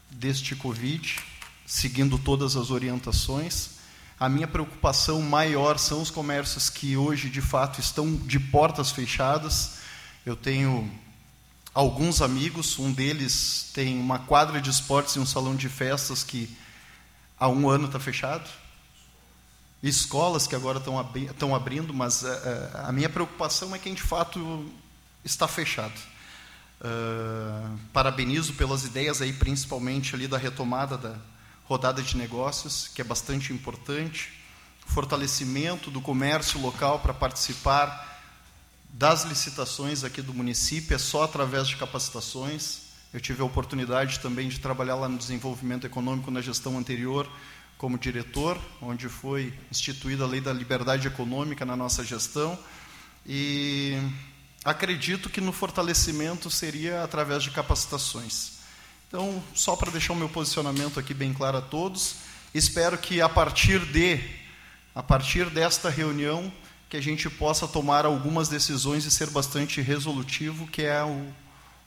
deste Covid, seguindo todas as orientações. A minha preocupação maior são os comércios que hoje, de fato, estão de portas fechadas. Eu tenho alguns amigos, um deles tem uma quadra de esportes e um salão de festas que há um ano está fechado. Escolas que agora estão, abri estão abrindo, mas uh, a minha preocupação é quem de fato está fechado. Uh, parabenizo pelas ideias aí, principalmente ali da retomada da rodada de negócios, que é bastante importante, fortalecimento do comércio local para participar das licitações aqui do município, é só através de capacitações. Eu tive a oportunidade também de trabalhar lá no desenvolvimento econômico na gestão anterior como diretor, onde foi instituída a lei da liberdade econômica na nossa gestão. E acredito que no fortalecimento seria através de capacitações. Então, só para deixar o meu posicionamento aqui bem claro a todos, espero que a partir de a partir desta reunião que a gente possa tomar algumas decisões e ser bastante resolutivo, que é o,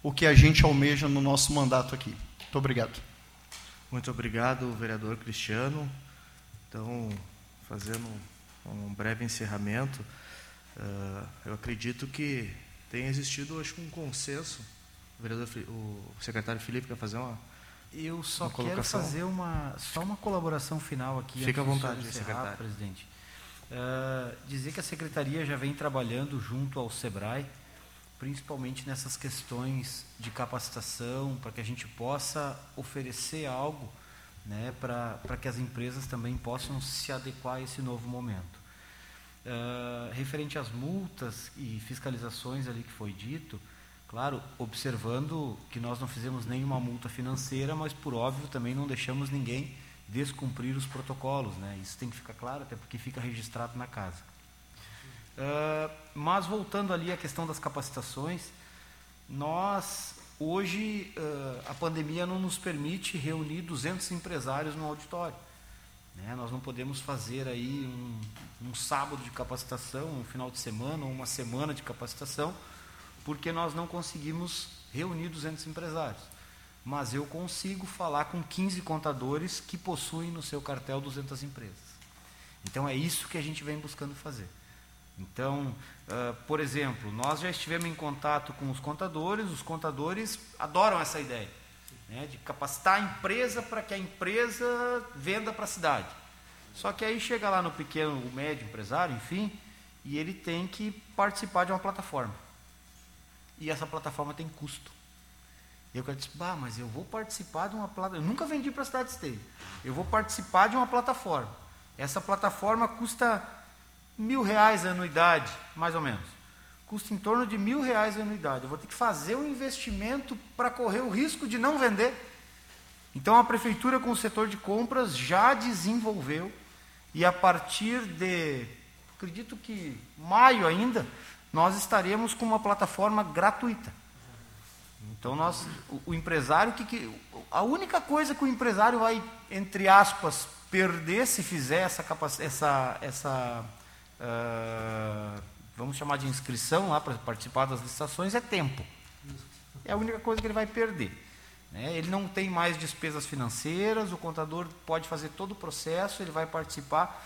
o que a gente almeja no nosso mandato aqui. Muito obrigado. Muito obrigado, vereador Cristiano. Então, fazendo um breve encerramento, uh, eu acredito que tem existido, acho um consenso. O, vereador, o secretário Felipe quer fazer uma. Eu só quero fazer uma, só uma colaboração final aqui. Fica à vontade, secretário. presidente. Uh, dizer que a secretaria já vem trabalhando junto ao SEBRAE, principalmente nessas questões de capacitação, para que a gente possa oferecer algo né, para que as empresas também possam se adequar a esse novo momento. Uh, referente às multas e fiscalizações ali que foi dito, claro, observando que nós não fizemos nenhuma multa financeira, mas por óbvio também não deixamos ninguém descumprir os protocolos, né? Isso tem que ficar claro, até porque fica registrado na casa. Uh, mas voltando ali à questão das capacitações, nós hoje uh, a pandemia não nos permite reunir 200 empresários no auditório. Né? Nós não podemos fazer aí um, um sábado de capacitação, um final de semana, ou uma semana de capacitação, porque nós não conseguimos reunir 200 empresários mas eu consigo falar com 15 contadores que possuem no seu cartel 200 empresas. Então é isso que a gente vem buscando fazer. Então, uh, por exemplo, nós já estivemos em contato com os contadores, os contadores adoram essa ideia né, de capacitar a empresa para que a empresa venda para a cidade. Só que aí chega lá no pequeno, o médio empresário, enfim, e ele tem que participar de uma plataforma. E essa plataforma tem custo. E eu disse, bah, mas eu vou participar de uma plataforma. Eu nunca vendi para a cidade esteja. Eu vou participar de uma plataforma. Essa plataforma custa mil reais a anuidade, mais ou menos. Custa em torno de mil reais a anuidade. Eu vou ter que fazer um investimento para correr o risco de não vender. Então a prefeitura com o setor de compras já desenvolveu e a partir de, acredito que maio ainda, nós estaremos com uma plataforma gratuita então nós, o, o empresário que, que, a única coisa que o empresário vai entre aspas perder se fizer essa essa essa uh, vamos chamar de inscrição lá para participar das licitações é tempo. É a única coisa que ele vai perder. Né? Ele não tem mais despesas financeiras, o contador pode fazer todo o processo, ele vai participar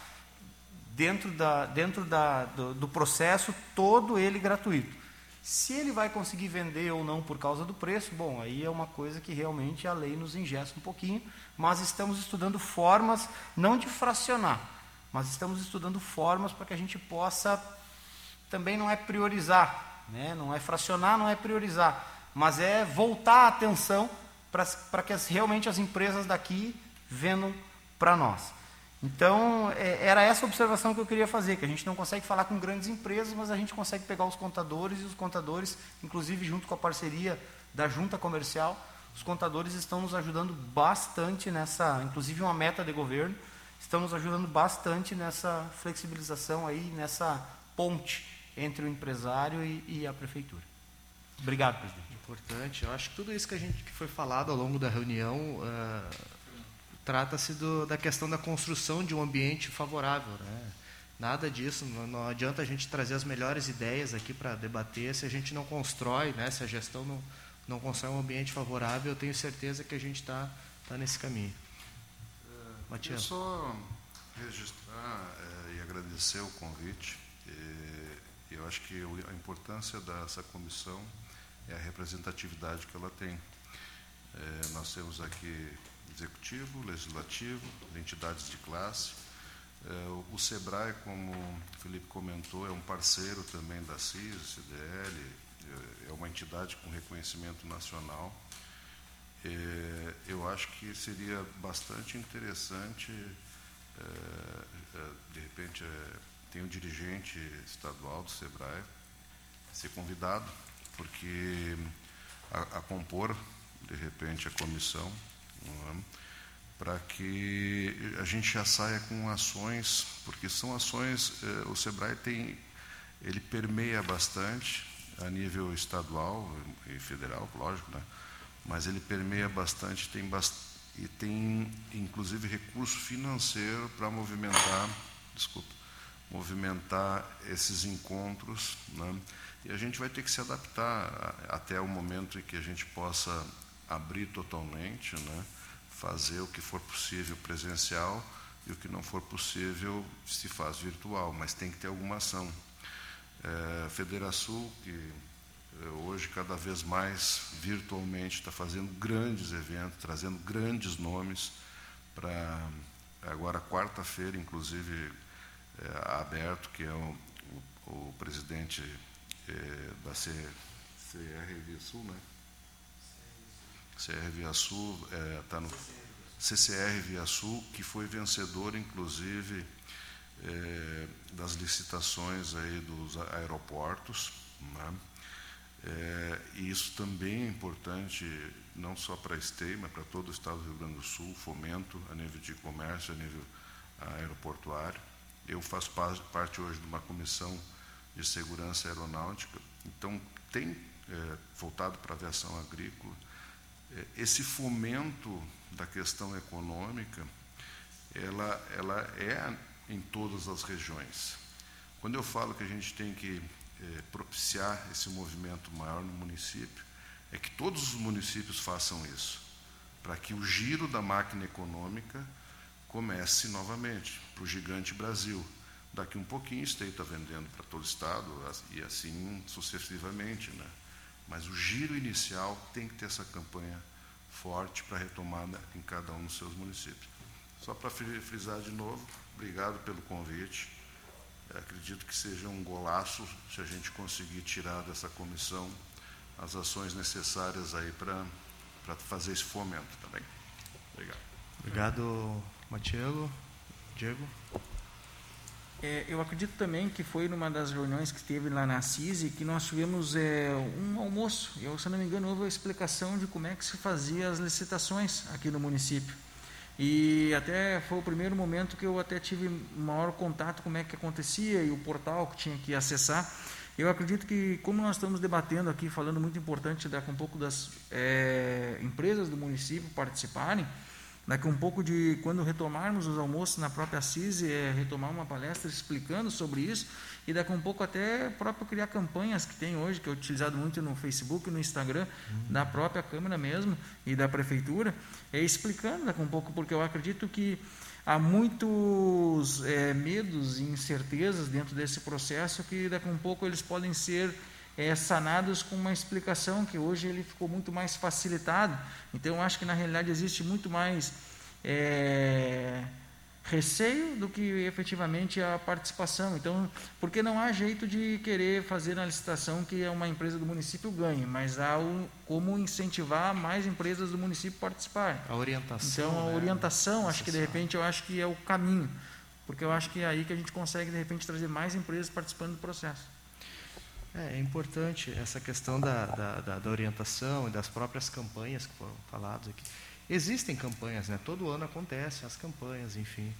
dentro, da, dentro da, do, do processo, todo ele gratuito. Se ele vai conseguir vender ou não por causa do preço, bom, aí é uma coisa que realmente a lei nos ingesta um pouquinho, mas estamos estudando formas, não de fracionar, mas estamos estudando formas para que a gente possa, também não é priorizar, né? não é fracionar, não é priorizar, mas é voltar a atenção para que as, realmente as empresas daqui vendam para nós. Então, é, era essa observação que eu queria fazer, que a gente não consegue falar com grandes empresas, mas a gente consegue pegar os contadores, e os contadores, inclusive junto com a parceria da junta comercial, os contadores estão nos ajudando bastante nessa, inclusive uma meta de governo, estão nos ajudando bastante nessa flexibilização aí, nessa ponte entre o empresário e, e a prefeitura. Obrigado, presidente. Importante. Eu acho que tudo isso que a gente que foi falado ao longo da reunião uh, trata-se da questão da construção de um ambiente favorável. Né? Nada disso, não, não, adianta a gente trazer as melhores ideias aqui para debater se a gente não constrói, né? se a gestão não, não constrói um ambiente favorável, eu tenho certeza que a gente está tá nesse caminho. Matias. Só registrar é, e agradecer o convite. E, eu acho que a importância dessa comissão é a representatividade que ela tem. É, nós temos aqui executivo, legislativo, entidades de classe. É, o SEBRAE, como o Felipe comentou, é um parceiro também da CIS, CDL, é uma entidade com reconhecimento nacional. É, eu acho que seria bastante interessante, de repente, tem um dirigente estadual do SEBRAE ser convidado, porque a, a compor, de repente, a comissão é? para que a gente já saia com ações, porque são ações, eh, o Sebrae tem, ele permeia bastante a nível estadual e federal, lógico, né? Mas ele permeia bastante, tem bast e tem inclusive recurso financeiro para movimentar, desculpa, movimentar esses encontros, né? e a gente vai ter que se adaptar até o momento em que a gente possa abrir totalmente, né? fazer o que for possível presencial e o que não for possível se faz virtual, mas tem que ter alguma ação. É, Federação, que hoje cada vez mais virtualmente está fazendo grandes eventos, trazendo grandes nomes para agora quarta-feira, inclusive é, aberto, que é o, o, o presidente é, da C, CR Sul, né? CR Via Sul está é, tá no CCR Via Sul, que foi vencedor, inclusive, é, das licitações aí dos aeroportos. Né? É, e isso também é importante, não só para a STEI, mas para todo o estado do Rio Grande do Sul, fomento a nível de comércio, a nível aeroportuário. Eu faço parte hoje de uma comissão de segurança aeronáutica, então tem é, voltado para a aviação agrícola, é, esse fomento da questão econômica, ela, ela é em todas as regiões. Quando eu falo que a gente tem que é, propiciar esse movimento maior no município, é que todos os municípios façam isso, para que o giro da máquina econômica comece novamente para o gigante Brasil. Daqui um pouquinho, o Estado está vendendo para todo o Estado e assim sucessivamente. Né? Mas o giro inicial tem que ter essa campanha forte para retomada em cada um dos seus municípios. Só para frisar de novo, obrigado pelo convite. Acredito que seja um golaço se a gente conseguir tirar dessa comissão as ações necessárias aí para fazer esse fomento também. Obrigado. Obrigado, Matielo. Diego? É, eu acredito também que foi numa das reuniões que teve lá na CISI que nós tivemos é, um almoço. Eu, se não me engano, houve a explicação de como é que se fazia as licitações aqui no município. E até foi o primeiro momento que eu até tive maior contato com como é que acontecia e o portal que tinha que acessar. Eu acredito que, como nós estamos debatendo aqui, falando muito importante da, um pouco das é, empresas do município participarem, Daqui um pouco de quando retomarmos os almoços na própria CISI, é retomar uma palestra explicando sobre isso e daqui um pouco até próprio criar campanhas que tem hoje, que é utilizado muito no Facebook, no Instagram, uhum. da própria Câmara mesmo e da Prefeitura, é explicando daqui um pouco, porque eu acredito que há muitos é, medos e incertezas dentro desse processo que daqui um pouco eles podem ser é, sanados com uma explicação que hoje ele ficou muito mais facilitado. Então, eu acho que na realidade existe muito mais é, receio do que efetivamente a participação. Então, porque não há jeito de querer fazer na licitação que uma empresa do município ganhe, mas há um, como incentivar mais empresas do município a participar. A orientação. Então, a né? orientação, acho que de repente eu acho que é o caminho, porque eu acho que é aí que a gente consegue de repente trazer mais empresas participando do processo. É, é importante essa questão da, da, da, orientação e das próprias campanhas que foram faladas aqui. Existem campanhas, né? todo ano acontecem as campanhas, enfim.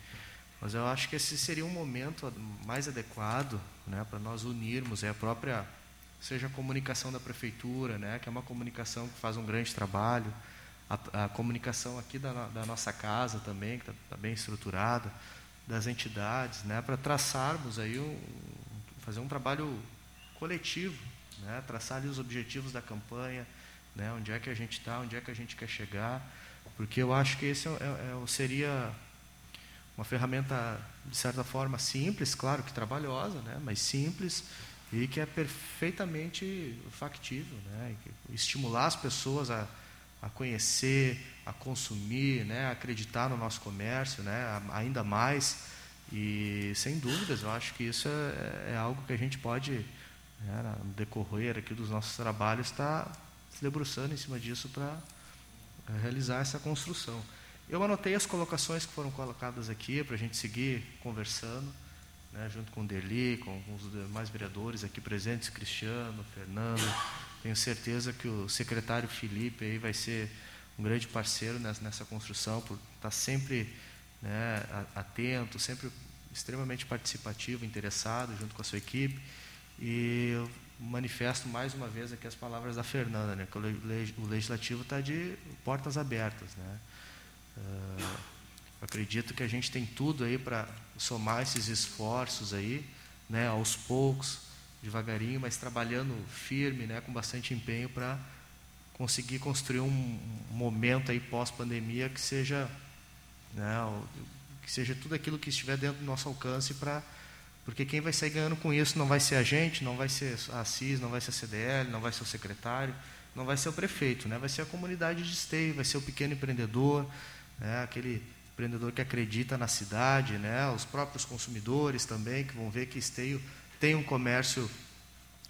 Mas eu acho que esse seria um momento mais adequado né, para nós unirmos é a própria, seja a comunicação da prefeitura, né, que é uma comunicação que faz um grande trabalho, a, a comunicação aqui da, da, nossa casa também, que está tá bem estruturada, das entidades, né, para traçarmos aí um, fazer um trabalho coletivo, né? traçar ali os objetivos da campanha, né? onde é que a gente está, onde é que a gente quer chegar, porque eu acho que esse é, é, é, seria uma ferramenta, de certa forma, simples, claro que trabalhosa, né? mas simples e que é perfeitamente factível. Né? Estimular as pessoas a, a conhecer, a consumir, né? a acreditar no nosso comércio né? ainda mais. E, sem dúvidas, eu acho que isso é, é algo que a gente pode né, no decorrer aqui dos nossos trabalhos, está se debruçando em cima disso para realizar essa construção. Eu anotei as colocações que foram colocadas aqui para a gente seguir conversando, né, junto com o Derli, com, os demais vereadores aqui presentes, Cristiano, Fernando. Tenho certeza que o secretário Felipe aí vai ser um grande parceiro nessa, nessa construção, por estar tá sempre né, atento, sempre extremamente participativo, interessado, junto com a sua equipe. E manifesto mais uma vez aqui as palavras da Fernanda, né, que o legislativo está de portas abertas. Né? Uh, acredito que a gente tem tudo aí para somar esses esforços aí, né, aos poucos, devagarinho, mas trabalhando firme, né, com bastante empenho para conseguir construir um momento aí pós-pandemia que seja, né, que seja tudo aquilo que estiver dentro do nosso alcance para porque quem vai sair ganhando com isso não vai ser a gente, não vai ser a CIS, não vai ser a CDL, não vai ser o secretário, não vai ser o prefeito, né? vai ser a comunidade de esteio, vai ser o pequeno empreendedor, né? aquele empreendedor que acredita na cidade, né? os próprios consumidores também, que vão ver que esteio tem um comércio,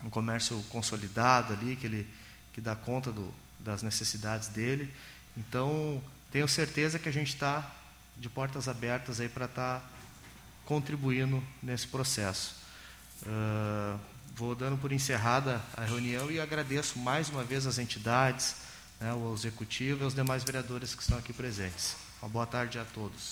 um comércio consolidado ali, que ele que dá conta do, das necessidades dele. Então, tenho certeza que a gente está de portas abertas aí para estar tá contribuindo nesse processo. Uh, vou dando por encerrada a reunião e agradeço mais uma vez às entidades, né, executivo e aos demais vereadores que estão aqui presentes. Uma boa tarde a todos.